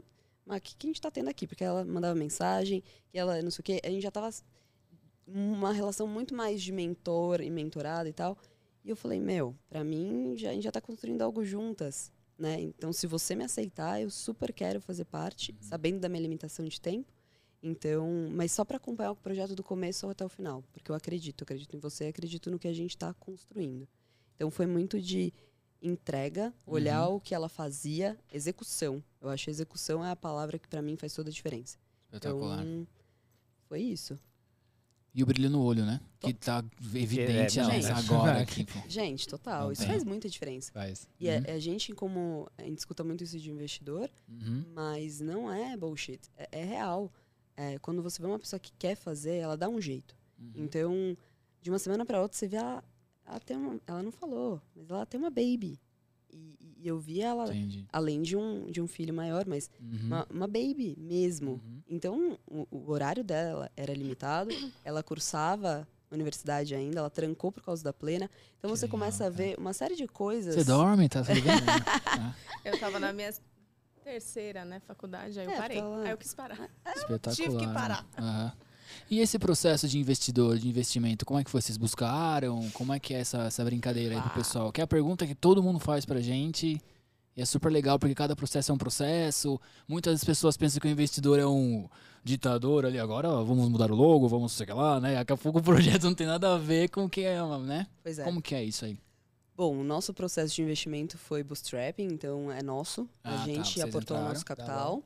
mas o que, que a gente tá tendo aqui? Porque ela mandava mensagem, e ela não sei o quê. A gente já tava uma relação muito mais de mentor e mentorado e tal. E eu falei, meu, pra mim já, a gente já tá construindo algo juntas, né? Então, se você me aceitar, eu super quero fazer parte, sabendo da minha limitação de tempo. Então, mas só para acompanhar o projeto do começo até o final, porque eu acredito, acredito em você, acredito no que a gente está construindo. Então foi muito de entrega, olhar o que ela fazia, execução. Eu acho que execução é a palavra que para mim faz toda a diferença. Espetacular. Então, foi isso. E o brilho no olho, né? Que tá evidente É, gente. agora aqui, pô. Gente, total, Não isso tem. faz muita diferença. Faz. E Uhum. a, a gente, como. A gente escuta muito isso de investidor, Uhum. mas não é bullshit. É, é real. É, quando você vê uma pessoa que quer fazer, ela dá um jeito. Uhum. Então, de uma semana para outra, você vê ela, ela tem uma, ela não falou, mas ela tem uma baby. E, e eu vi ela, Entendi. além de um, de um filho maior, mas Uhum. uma, uma baby mesmo. Uhum. Então, o, o horário dela era limitado, ela cursava universidade ainda, ela trancou por causa da plena. Então, Que você legal, começa a ver uma série de coisas. Você dorme, tá bem? Ah, Eu tava na minha terceira, né, faculdade, aí eu É, parei. tá. Aí eu quis parar. espetacular. Tive que né? parar. Aham. E esse processo de investidor, de investimento, como é que foi? Vocês buscaram? Como é que é essa, essa brincadeira aí pro Ah. pessoal? Que é a pergunta que todo mundo faz pra gente. E é super legal porque cada processo é um processo. Muitas pessoas pensam que o investidor é um ditador ali. Agora vamos mudar o logo, vamos sei lá, né? Daqui a pouco o projeto não tem nada a ver com o que é, né? Pois é. Como que é isso aí? Bom, o nosso processo de investimento foi bootstrapping, então é nosso. Ah, tá, a gente vocês aportou o entraram, nosso tá capital.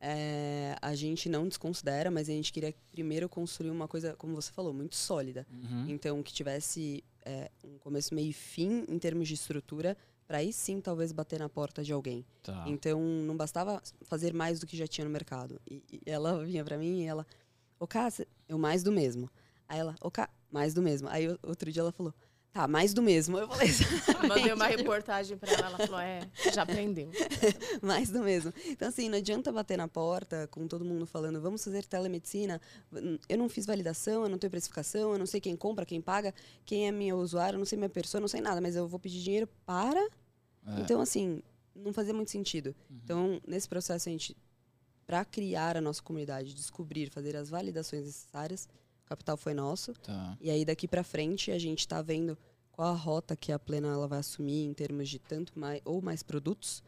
É, a gente não desconsidera, mas a gente queria primeiro construir uma coisa, como você falou, muito sólida. Uhum. Então, que tivesse é, um começo, meio e fim em termos de estrutura, para aí sim talvez bater na porta de alguém. Tá. Então, não bastava fazer mais do que já tinha no mercado. E, e ela vinha para mim e ela, ô Cá, eu mais do mesmo. Aí ela, ô Cá, mais do mesmo. Aí o- outro dia ela falou, tá, mais do mesmo. Eu falei, Mandei uma reportagem pra ela, ela falou, é, já aprendeu. mais do mesmo. Então, assim, não adianta bater na porta com todo mundo falando, vamos fazer telemedicina. Eu não fiz validação, eu não tenho precificação, eu não sei quem compra, quem paga, quem é meu usuário, eu não sei minha pessoa, eu não sei nada, mas eu vou pedir dinheiro para. É. Então, assim, não fazia muito sentido. Uhum. Então, nesse processo, a gente, para criar a nossa comunidade, descobrir, fazer as validações necessárias, capital foi nosso. Tá. E aí, daqui para frente, a gente está vendo qual a rota que a Plena ela vai assumir em termos de tanto mais ou mais produtos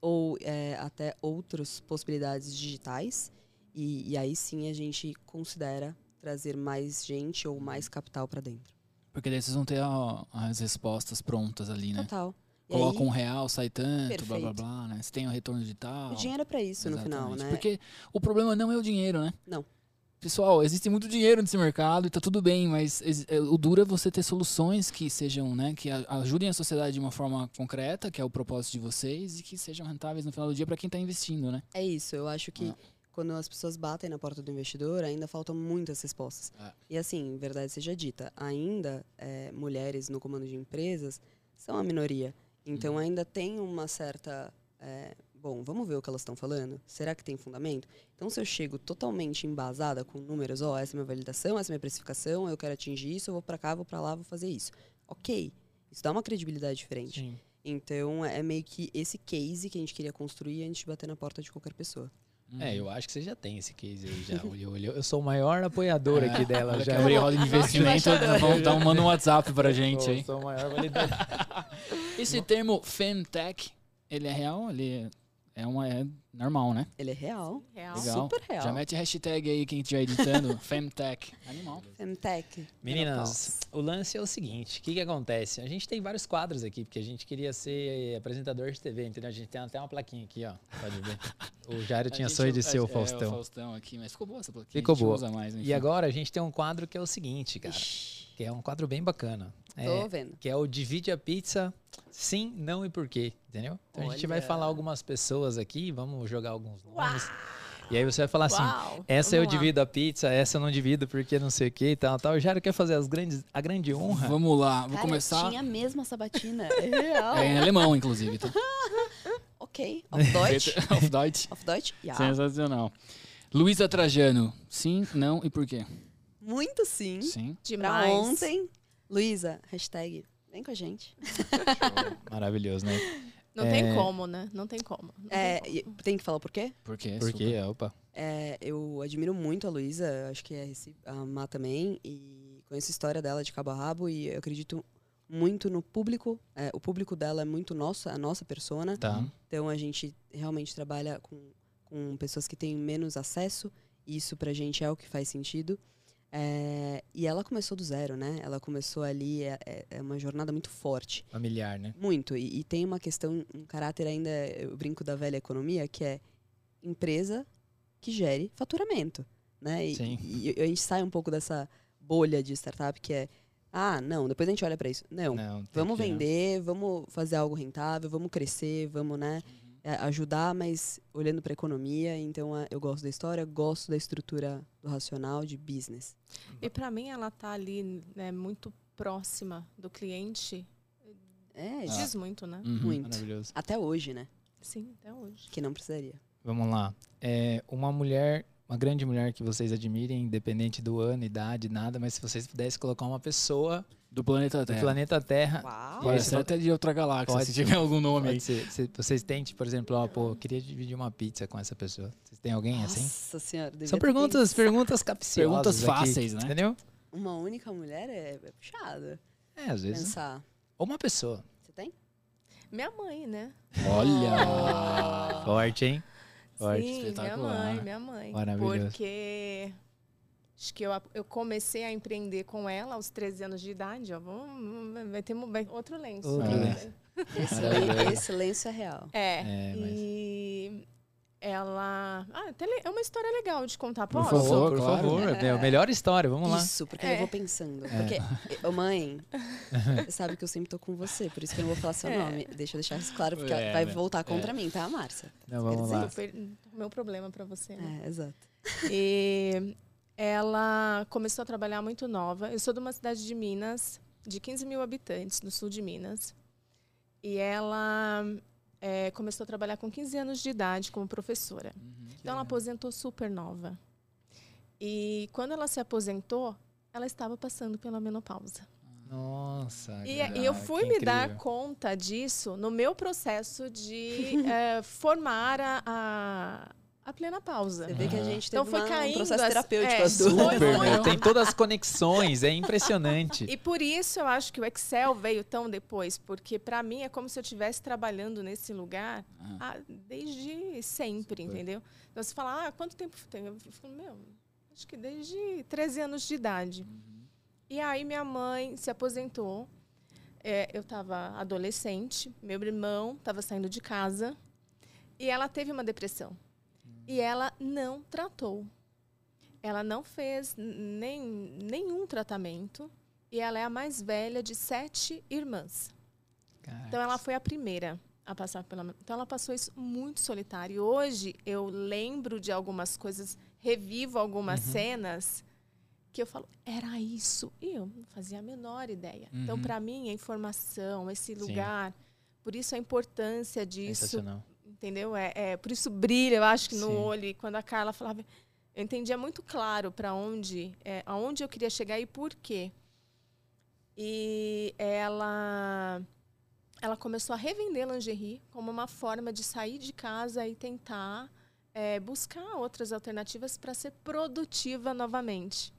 ou é, até outras possibilidades digitais. E, e aí sim a gente considera trazer mais gente ou mais capital para dentro. Porque daí vocês vão ter ó, as respostas prontas ali, né? Total. E Coloca aí, um real, sai tanto, blá blá Perfeito. blá, né? Você tem o retorno digital. o dinheiro é para isso no final, Exatamente. né? Porque o problema não é o dinheiro, né? Não. Pessoal, existe muito dinheiro nesse mercado e tá tudo bem, mas é, o duro é você ter soluções que sejam, né, que ajudem a sociedade de uma forma concreta, que é o propósito de vocês, e que sejam rentáveis no final do dia para quem tá investindo, né? É isso, eu acho que Ah. quando as pessoas batem na porta do investidor, ainda faltam muitas respostas. Ah. E assim, verdade seja dita, ainda é, mulheres no comando de empresas são a minoria. Então Uhum. ainda tem uma certa. é, bom, vamos ver o que elas estão falando? Será que tem fundamento? Então, se eu chego totalmente embasada com números, ó, essa é minha validação, essa é minha precificação, eu quero atingir isso, eu vou para cá, vou para lá, vou fazer isso. Ok, isso dá uma credibilidade diferente. Sim. Então, é meio que esse case que a gente queria construir antes de bater na porta de qualquer pessoa. É, eu acho que você já tem esse case aí, já olhou, olhou. Eu sou o maior apoiador aqui dela. Já. abrir roda de investimento, um, manda um WhatsApp pra gente aí. Sou o maior validador. Esse termo Femtech, ele é real? Ele é, uma, é normal, né? Ele é real. Real. Legal. Super real. Já mete hashtag aí quem estiver editando, Femtech. Animal. Femtech. Meninas, o lance é o seguinte: o que, que acontece? A gente tem vários quadros aqui, porque a gente queria ser apresentador de TV, entendeu? A gente tem até uma plaquinha aqui, ó. Pode ver. O Jairo tinha sonho de é, ser o é, Faustão. Faustão aqui, mas ficou boa essa plaquinha. Ficou a gente boa. Usa mais. E agora a gente tem um quadro que é o seguinte, cara. Ixi, Que é um quadro bem bacana. É, tô vendo. que é o Divide a Pizza, sim, não e por quê, entendeu? Então a gente vai Olha. falar algumas pessoas aqui, vamos jogar alguns nomes. E aí você vai falar assim, Uau, essa eu vamos lá. divido a pizza, essa eu não divido porque não sei o que e tal, tal. O Jairo quer fazer as grandes, a grande honra. Vamos lá, vou Cara, começar. tinha mesmo essa batina. É real. É em alemão, inclusive. Tá? Ok. Auf Deutsch. Auf Deutsch. Auf Deutsch? Ja. Sensacional. Luísa Trajano, sim, não e por quê? Muito sim. Sim. Pra Demais. ontem. Luísa, hashtag, vem com a gente. Maravilhoso, né? Não É. tem como, né? Não tem como. Não É, tem como. tem que falar por quê? Por quê? Porque, Super. opa. É, eu admiro muito a Luísa, acho que é a Má também, e conheço a história dela de cabo a rabo, e eu acredito muito no público. É, o público dela é muito nosso, a nossa persona. Tá. Então a gente realmente trabalha com, com pessoas que têm menos acesso, e isso pra gente é o que faz sentido. É, e ela começou do zero, né? Ela começou ali, é, é- é uma jornada muito forte. Familiar, né? Muito. E, e tem uma questão, um caráter ainda, eu brinco da velha economia, que é empresa que gere faturamento. Né? E, Sim. e a gente sai um pouco dessa bolha de startup que é, ah, não, depois a gente olha para isso. Não, Não, vamos que- vender, vamos fazer algo rentável, vamos crescer, vamos, né? Ajudar, mas olhando para a economia. Então, é, eu gosto da história, gosto da estrutura do racional de business. E para mim ela tá ali né, muito próxima do cliente. É, Diz muito, né? Uhum. muito. Maravilhoso. Até hoje, né? Sim, até hoje. Que não precisaria. Vamos lá. É, uma mulher, uma grande mulher que vocês admirem, independente do ano, idade, nada, mas se vocês pudessem colocar uma pessoa Do planeta do Terra. planeta Terra, Uau! Pode ser até de outra galáxia, Pode se tiver algum nome aí. ser, se vocês têm, tipo, por exemplo, ó, pô, eu queria dividir uma pizza com essa pessoa. Vocês têm alguém assim? Nossa senhora. devia São perguntas, perguntas capciosas. Perguntas aqui, fáceis, né? Entendeu? Uma única mulher é, é puxada. É, às vezes. Pensar. Ou uma pessoa. Você tem? Minha mãe, né? Olha! Forte, hein? Forte. Sim, minha mãe, minha mãe. Maravilhoso. Porque acho que eu, eu comecei a empreender com ela aos 13 anos de idade. Ó, vamos, vai ter vai- outro lenço. Outro né? lenço. Esse, esse lenço é real. É, É, mas- e ela... Ah, é uma história legal de contar, Por posso? favor, por claro. favor. É a melhor história, vamos lá. Isso, porque É. eu vou pensando. É. Porque, ô mãe, você sabe que eu sempre tô com você, por isso que eu não vou falar seu É. nome. Deixa eu deixar isso claro, porque É, vai né? voltar contra mim, tá, Márcia? Não, vamos lá. Super, meu problema pra você. né? É, exato. E ela começou a trabalhar muito nova. Eu sou de uma cidade de Minas, de 15 mil habitantes, no sul de Minas. E ela eh, começou a trabalhar com 15 anos de idade como professora. Então ela aposentou super nova. E quando ela se aposentou, ela estava passando pela menopausa. Nossa. E, cara, eu fui me dar conta disso no meu processo de eh, formar a, a, a plena pausa. Você vê que a gente teve Então foi uma- um caindo processo as- terapêutico é, Super, meu. Tem todas as conexões, é impressionante. E por isso eu acho que o Excel veio tão depois, porque para mim é como se eu estivesse trabalhando nesse lugar Ah. ah, desde sempre, entendeu? Então você fala, ah, quanto tempo tem? Eu falo, meu, acho que desde 13 anos de idade. E aí minha mãe se aposentou. É, eu estava adolescente, meu irmão estava saindo de casa e ela teve uma depressão. E ela não tratou. Ela não fez nem, nenhum tratamento. E ela é a mais velha de sete irmãs. Caraca. Então ela foi a primeira a passar pela. Então ela passou isso muito solitária. E hoje eu lembro de algumas coisas, revivo algumas Uhum. cenas que eu falo, era isso. E eu não fazia a menor ideia. Então, Uhum. para mim, a informação, esse Sim. lugar, por isso a importância disso. Entendeu? É, é, por isso brilha, eu acho que no Sim. olho. E quando a Carla falava, eu entendia muito claro para onde, é, aonde eu queria chegar e por quê. E ela, ela começou a revender lingerie como uma forma de sair de casa e tentar é, buscar outras alternativas para ser produtiva novamente.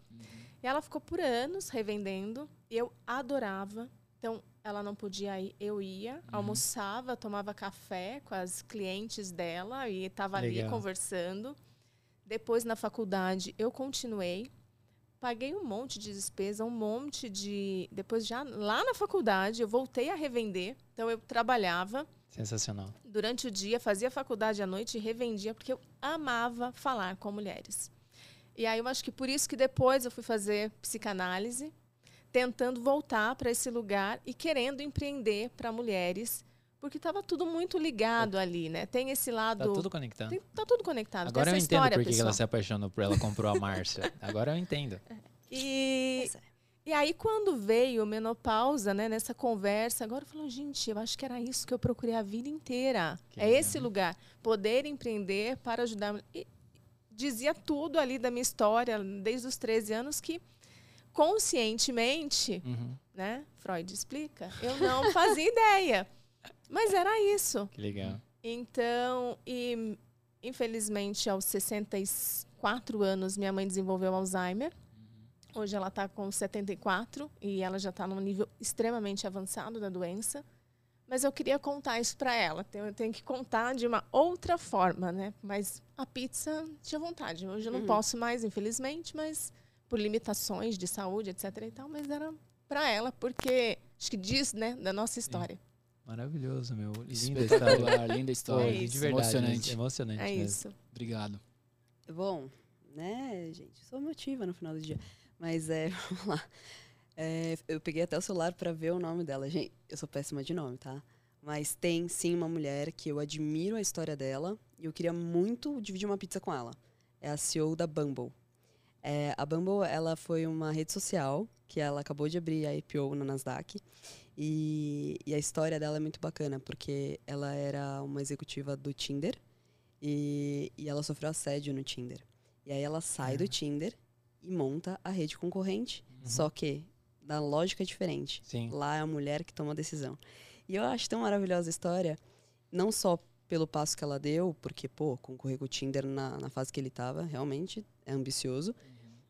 E ela ficou por anos revendendo. Eu adorava. Então, ela não podia ir, eu ia, almoçava, tomava café com as clientes dela e estava ali conversando. Depois, na faculdade, eu continuei. Paguei um monte de despesa, um monte de. Depois, já lá na faculdade, eu voltei a revender. Então, eu trabalhava Sensacional. durante o dia, fazia faculdade à noite e revendia, porque eu amava falar com mulheres. E aí eu acho que por isso que depois eu fui fazer psicanálise, tentando voltar para esse lugar e querendo empreender para mulheres, porque estava tudo muito ligado ali, né? Tem esse lado. Tá tudo conectado. tem- tá tudo conectado. Agora eu entendo história, por que ela se apaixonou por ela, comprou a Márcia. Agora eu entendo. E, é. e aí, quando veio a menopausa, né, nessa conversa, agora eu falo, gente, eu acho que era isso que eu procurei a vida inteira. Que é legal. esse lugar. Poder empreender para ajudar. E dizia tudo ali da minha história, desde os 13 anos, que conscientemente, Uhum. né, Freud explica, eu não fazia ideia. Mas era isso. Que legal. Então, e infelizmente aos 64 anos minha mãe desenvolveu Alzheimer. Hoje ela está com 74 e ela já está num nível extremamente avançado da doença. Mas eu queria contar isso para ela. Então, Eu tenho que contar de uma outra forma, né? Mas a pizza tinha vontade. Hoje eu não Uhum. posso mais, infelizmente, mas por limitações de saúde, etc. E tal, mas era para ela porque acho que diz, né, da nossa história. Maravilhoso, meu. Linda história. Linda história. É de verdade. Emocionante. Emocionante. É mesmo. isso. Obrigado. Bom, né, gente? Sou emotiva no final do dia. Mas é, vamos lá. É, eu peguei até o celular pra ver o nome dela. Gente, eu sou péssima de nome, tá? Mas tem sim uma mulher que eu admiro a história dela e eu queria muito dividir uma pizza com ela. É a CEO da Bumble. É, a Bumble ela foi uma rede social que ela acabou de abrir a IPO na Nasdaq. E, e a história dela é muito bacana, porque ela era uma executiva do Tinder e, e ela sofreu assédio no Tinder. E aí ela sai do Tinder e monta a rede concorrente, só que da lógica é diferente. Sim. Lá é a mulher que toma a decisão. E eu acho tão maravilhosa a história, não só pelo passo que ela deu, porque, pô, concorrer com o Tinder na, na fase que ele tava, realmente é ambicioso.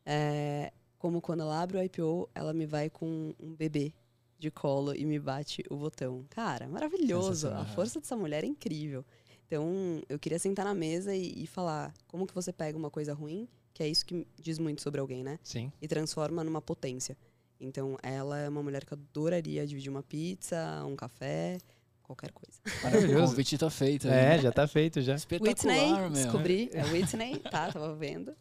É, como quando ela abre o IPO, ela me vai com um bebê de colo e me bate o botão. Cara, maravilhoso. A força dessa mulher é incrível. Então, eu queria sentar na mesa e, e falar como que você pega uma coisa ruim, que é isso que diz muito sobre alguém, né? Sim. e transforma numa potência. Então, ela é uma mulher que eu adoraria dividir uma pizza, um café, qualquer coisa. O Maravilhoso. convite tá feito. É, aí. já tá feito já. Espetacular, Whitney, meu. descobri. É Whitney, tá, tava vendo.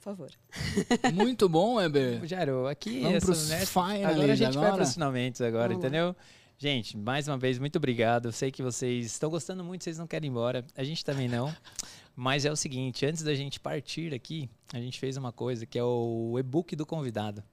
Por favor. Muito bom, Weber. Jairo, aqui Vamos pros né, agora a gente vai agora. para os finalmente agora, Vamos lá. entendeu? Gente, mais uma vez, muito obrigado. Eu sei que vocês estão gostando muito, vocês não querem ir embora. A gente também não. Mas é o seguinte, antes da gente partir aqui, a gente fez uma coisa que é o e-book do convidado.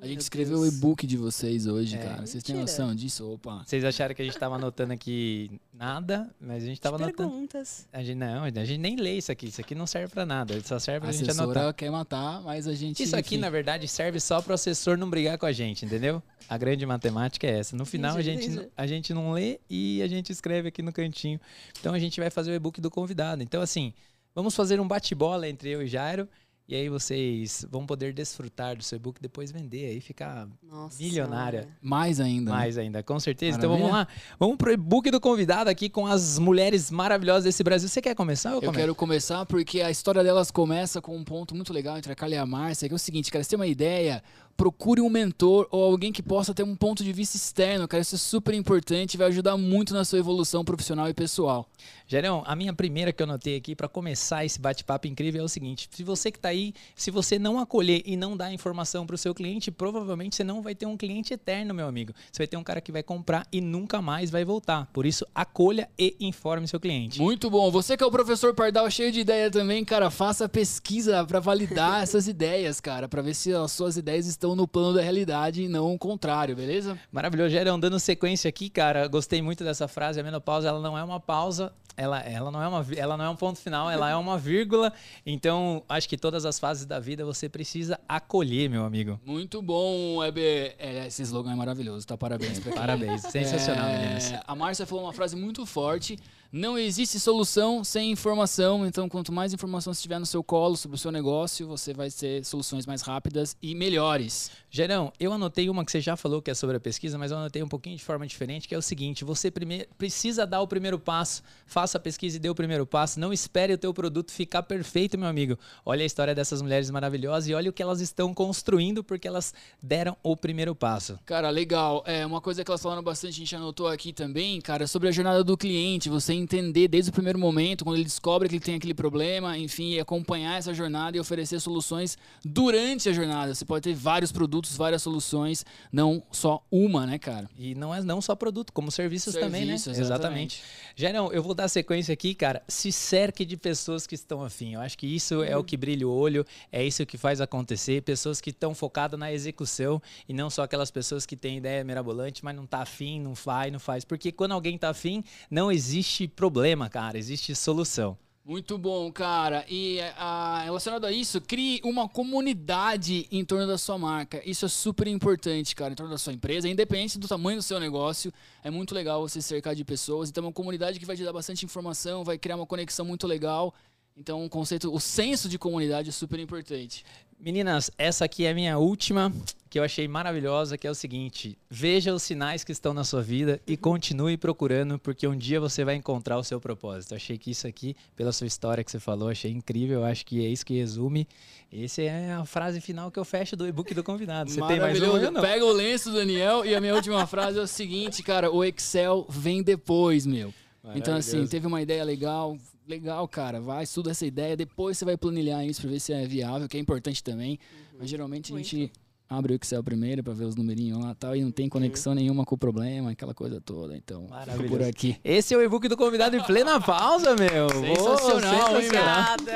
A gente Meu escreveu o e-book de vocês hoje, É. cara. Vocês têm noção disso? Opa. Vocês acharam que a gente tava anotando aqui nada, mas a gente tava anotando. perguntas. A gente, não, a gente nem lê isso aqui. Isso aqui não serve pra nada. Só serve pra A gente anotar. assessora quer matar, mas a gente. Isso aqui, enfim. na verdade, serve só para o assessor não brigar com a gente, entendeu? A grande matemática é essa. No final, a Entendi, gente, entendi. a gente não lê e a gente escreve aqui no cantinho. Então, a gente vai fazer o e-book do convidado. Então, assim, vamos fazer um bate-bola entre eu e Jairo. E aí vocês vão poder desfrutar do seu e-book, depois vender aí, ficar Nossa. Milionária. Senhora. Mais ainda. né? mais ainda, com certeza. Então vamos Maravilha. lá. Vamos pro e-book do convidado aqui com as mulheres maravilhosas desse Brasil. Você quer começar ou Eu começa? quero começar porque a história delas começa com um ponto muito legal entre a Carla e a Márcia, que é o seguinte, cara, você tem uma ideia, procure um mentor ou alguém que possa ter um ponto de vista externo, cara, isso é super importante e vai ajudar muito na sua evolução profissional e pessoal. Gerão, a minha primeira que eu notei aqui para começar esse bate-papo incrível é o seguinte: se você que está aí, se você não acolher e não dar informação para o seu cliente, provavelmente você não vai ter um cliente eterno, meu amigo. Você vai ter um cara que vai comprar e nunca mais vai voltar. Por isso, acolha e informe seu cliente. Muito bom. Você que é o professor Pardal cheio de ideia também, cara, faça pesquisa para validar essas ideias, cara, para ver se as suas ideias estão no plano da realidade e não o contrário, beleza? Maravilhoso, Gerão. Dando sequência aqui, cara, gostei muito dessa frase. A menopausa, ela não é uma pausa, ela, ela, não, é uma, ela não é um ponto final, ela é uma vírgula. Então, acho que todas as fases da vida você precisa acolher, meu amigo. Muito bom, Weber. É, esse slogan é maravilhoso, tá? Parabéns Parabéns, sensacional, É, meninas. A Márcia falou uma frase muito forte. Não existe solução sem informação. Então, quanto mais informação você tiver no seu colo sobre o seu negócio, você vai ter soluções mais rápidas e melhores. Gerão, eu anotei uma que você já falou que é sobre a pesquisa, mas eu anotei um pouquinho de forma diferente, que é o seguinte: você precisa dar o primeiro passo, faça a pesquisa e dê o primeiro passo. Não espere o teu produto ficar perfeito, meu amigo. Olha a história dessas mulheres maravilhosas e olha o que elas estão construindo porque elas deram o primeiro passo. Cara, legal. É uma coisa que elas falaram bastante, a gente anotou aqui também, cara, sobre a jornada do cliente. Você entender desde o primeiro momento, quando ele descobre que ele tem aquele problema, enfim, e acompanhar essa jornada e oferecer soluções durante a jornada. Você pode ter vários produtos, várias soluções, não só uma, né, cara? E não é não só produto, como serviços, também, né? Serviços, exatamente. Gerão, eu vou dar sequência aqui, cara. Se cerque de pessoas que estão afim. Eu acho que isso é o que brilha o olho, é isso que faz acontecer. Pessoas que estão focadas na execução e não só aquelas pessoas que têm ideia mirabolante, mas não tá afim, não faz, não faz. Porque quando alguém tá afim, não existe problema, cara. Existe solução. Muito bom, cara. E ah, relacionado a isso, crie uma comunidade em torno da sua marca. Isso é super importante, cara, em torno da sua empresa, independente do tamanho do seu negócio. É muito legal você se cercar de pessoas. Então, é uma comunidade que vai te dar bastante informação, vai criar uma conexão muito legal. Então, o conceito, o senso de comunidade é super importante. Meninas, essa aqui é a minha última, que eu achei maravilhosa, que é o seguinte: veja os sinais que estão na sua vida e continue procurando, porque um dia você vai encontrar o seu propósito. Eu achei que isso aqui, pela sua história que você falou, achei incrível. Eu acho que é isso que resume. Essa é a frase final que eu fecho do e-book do convidado. Você tem mais uma? Não. Pega o lenço, Daniel, e a minha última frase é o seguinte, cara: o Excel vem depois, meu. Então, assim, teve uma ideia legal, legal, cara. Vai, estuda essa ideia, depois você vai planilhar isso pra ver se é viável, que é importante também. Mas geralmente a gente abre o Excel primeiro pra ver os numerinhos lá e tal, e não tem conexão nenhuma com o problema, aquela coisa toda. Então, Maravilhoso. por aqui. Esse é o e-book do convidado em plena pausa, meu. Sensacional, hein, Obrigada.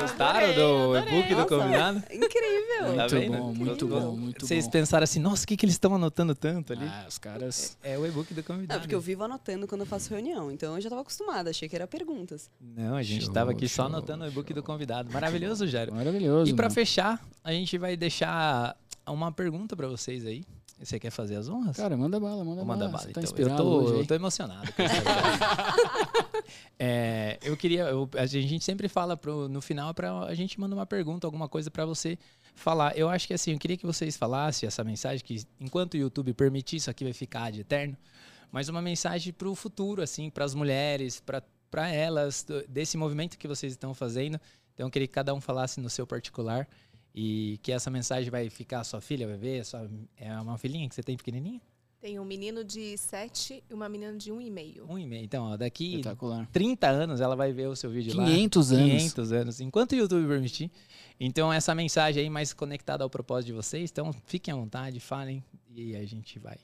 Gostaram Adorei, do adorei. e-book do convidado? Incrível! Tá Muito vendo? bom, muito bom, muito Vocês bom. pensaram assim, nossa, o que, que eles estão anotando tanto ali? Ah, os caras. É o e-book do convidado. Não, porque eu vivo anotando quando eu faço reunião, então eu já tava acostumada, achei que era perguntas. Não, a gente Show, tava aqui só show, anotando o e-book do convidado. Maravilhoso, Jairo. Maravilhoso. E pra mano. fechar, a gente vai deixar uma pergunta pra vocês aí. Você quer fazer as honras? Cara, manda bala, manda Vou bala. bala. Tá então. eu, tô, hoje, eu tô emocionado. É, eu queria. eu- a gente sempre fala pro, no final para a gente manda uma pergunta, alguma coisa pra você falar. Eu acho que assim, eu queria que vocês falassem essa mensagem que enquanto o YouTube permitir, isso aqui vai ficar de eterno. Mas uma mensagem pro futuro, assim, para as mulheres, para elas, desse movimento que vocês estão fazendo. Então eu queria que cada um falasse no seu particular. E que essa mensagem vai ficar, sua filha vai ver, sua, é uma filhinha que você tem pequenininha? Tem um menino de 7 e uma menina de 1,5. Um e meio. Então, ó, daqui Espetacular. 30 anos ela vai ver o seu vídeo lá. 500 anos. 500 anos. Enquanto o YouTube permitir. Então, essa mensagem aí mais conectada ao propósito de vocês. Então, fiquem à vontade, falem e a gente vai.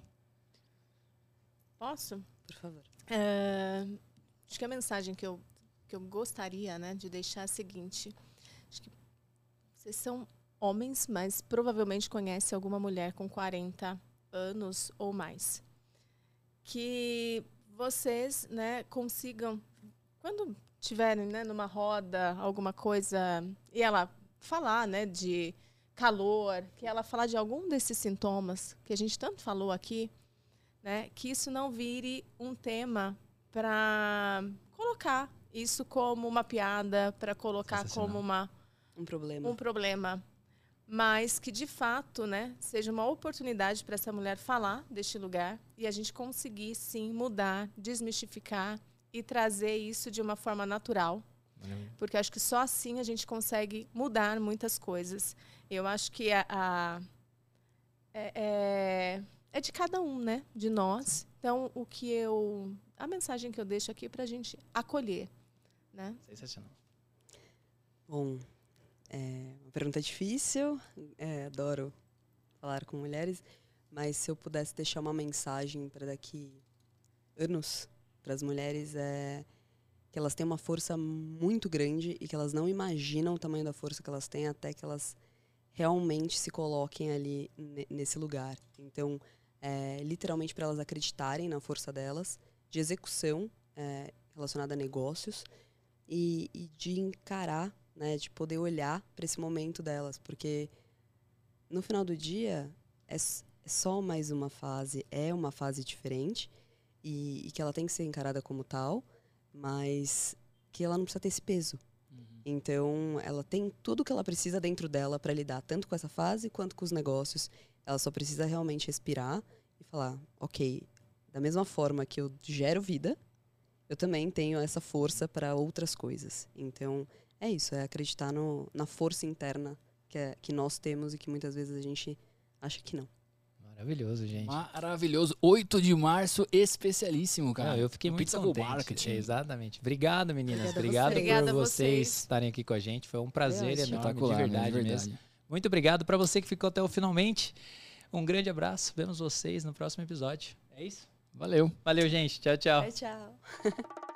Posso? Por favor. É, acho que a mensagem que eu, que eu gostaria né, de deixar é a seguinte. Acho que vocês são homens, mas provavelmente conhecem alguma mulher com 40 anos ou mais. Que vocês né, consigam, quando tiverem né, numa roda, alguma coisa, e ela falar né, de calor, que ela falar de algum desses sintomas que a gente tanto falou aqui, né, que isso não vire um tema para colocar isso como uma piada, para colocar como uma, Um problema. um problema, mas que de fato, né, seja uma oportunidade para essa mulher falar deste lugar e a gente conseguir sim mudar, desmistificar e trazer isso de uma forma natural, porque acho que só assim a gente consegue mudar muitas coisas. Eu acho que a, a- é, é, é de cada um, né? De nós. Então, o que eu. A mensagem que eu deixo aqui para a gente acolher. Né? Sensacional. Bom, é uma pergunta difícil, é, adoro falar com mulheres, mas se eu pudesse deixar uma mensagem para daqui anos para as mulheres é que elas têm uma força muito grande e que elas não imaginam o tamanho da força que elas têm até que elas realmente se coloquem ali ne- nesse lugar. Então, é, literalmente para elas acreditarem na força delas, de execução é, relacionada a negócios e, e de encarar, né, de poder olhar para esse momento delas, porque no final do dia é, é só mais uma fase, é uma fase diferente e, e que ela tem que ser encarada como tal, mas que ela não precisa ter esse peso. Então, ela tem tudo que ela precisa dentro dela para lidar tanto com essa fase quanto com os negócios. Ela só precisa realmente respirar e falar: ok, da mesma forma que eu gero vida, eu também tenho essa força para outras coisas. Então, é isso, é acreditar no, na força interna que, é- que nós temos e que muitas vezes a gente acha que não. Maravilhoso, gente. Maravilhoso. 8 de março, especialíssimo, cara. Não, eu fiquei muito Pizza contente. Marketing. Exatamente. Obrigado, meninas. Obrigada Obrigado você. Por vocês vocês. estarem aqui com a gente. Foi um prazer É, enorme, de né? verdade, De mesmo. Muito obrigado para você que ficou até o finalmente. Um grande abraço. Vemos vocês no próximo episódio. É isso? Valeu. Valeu, gente. Tchau, tchau. tchau.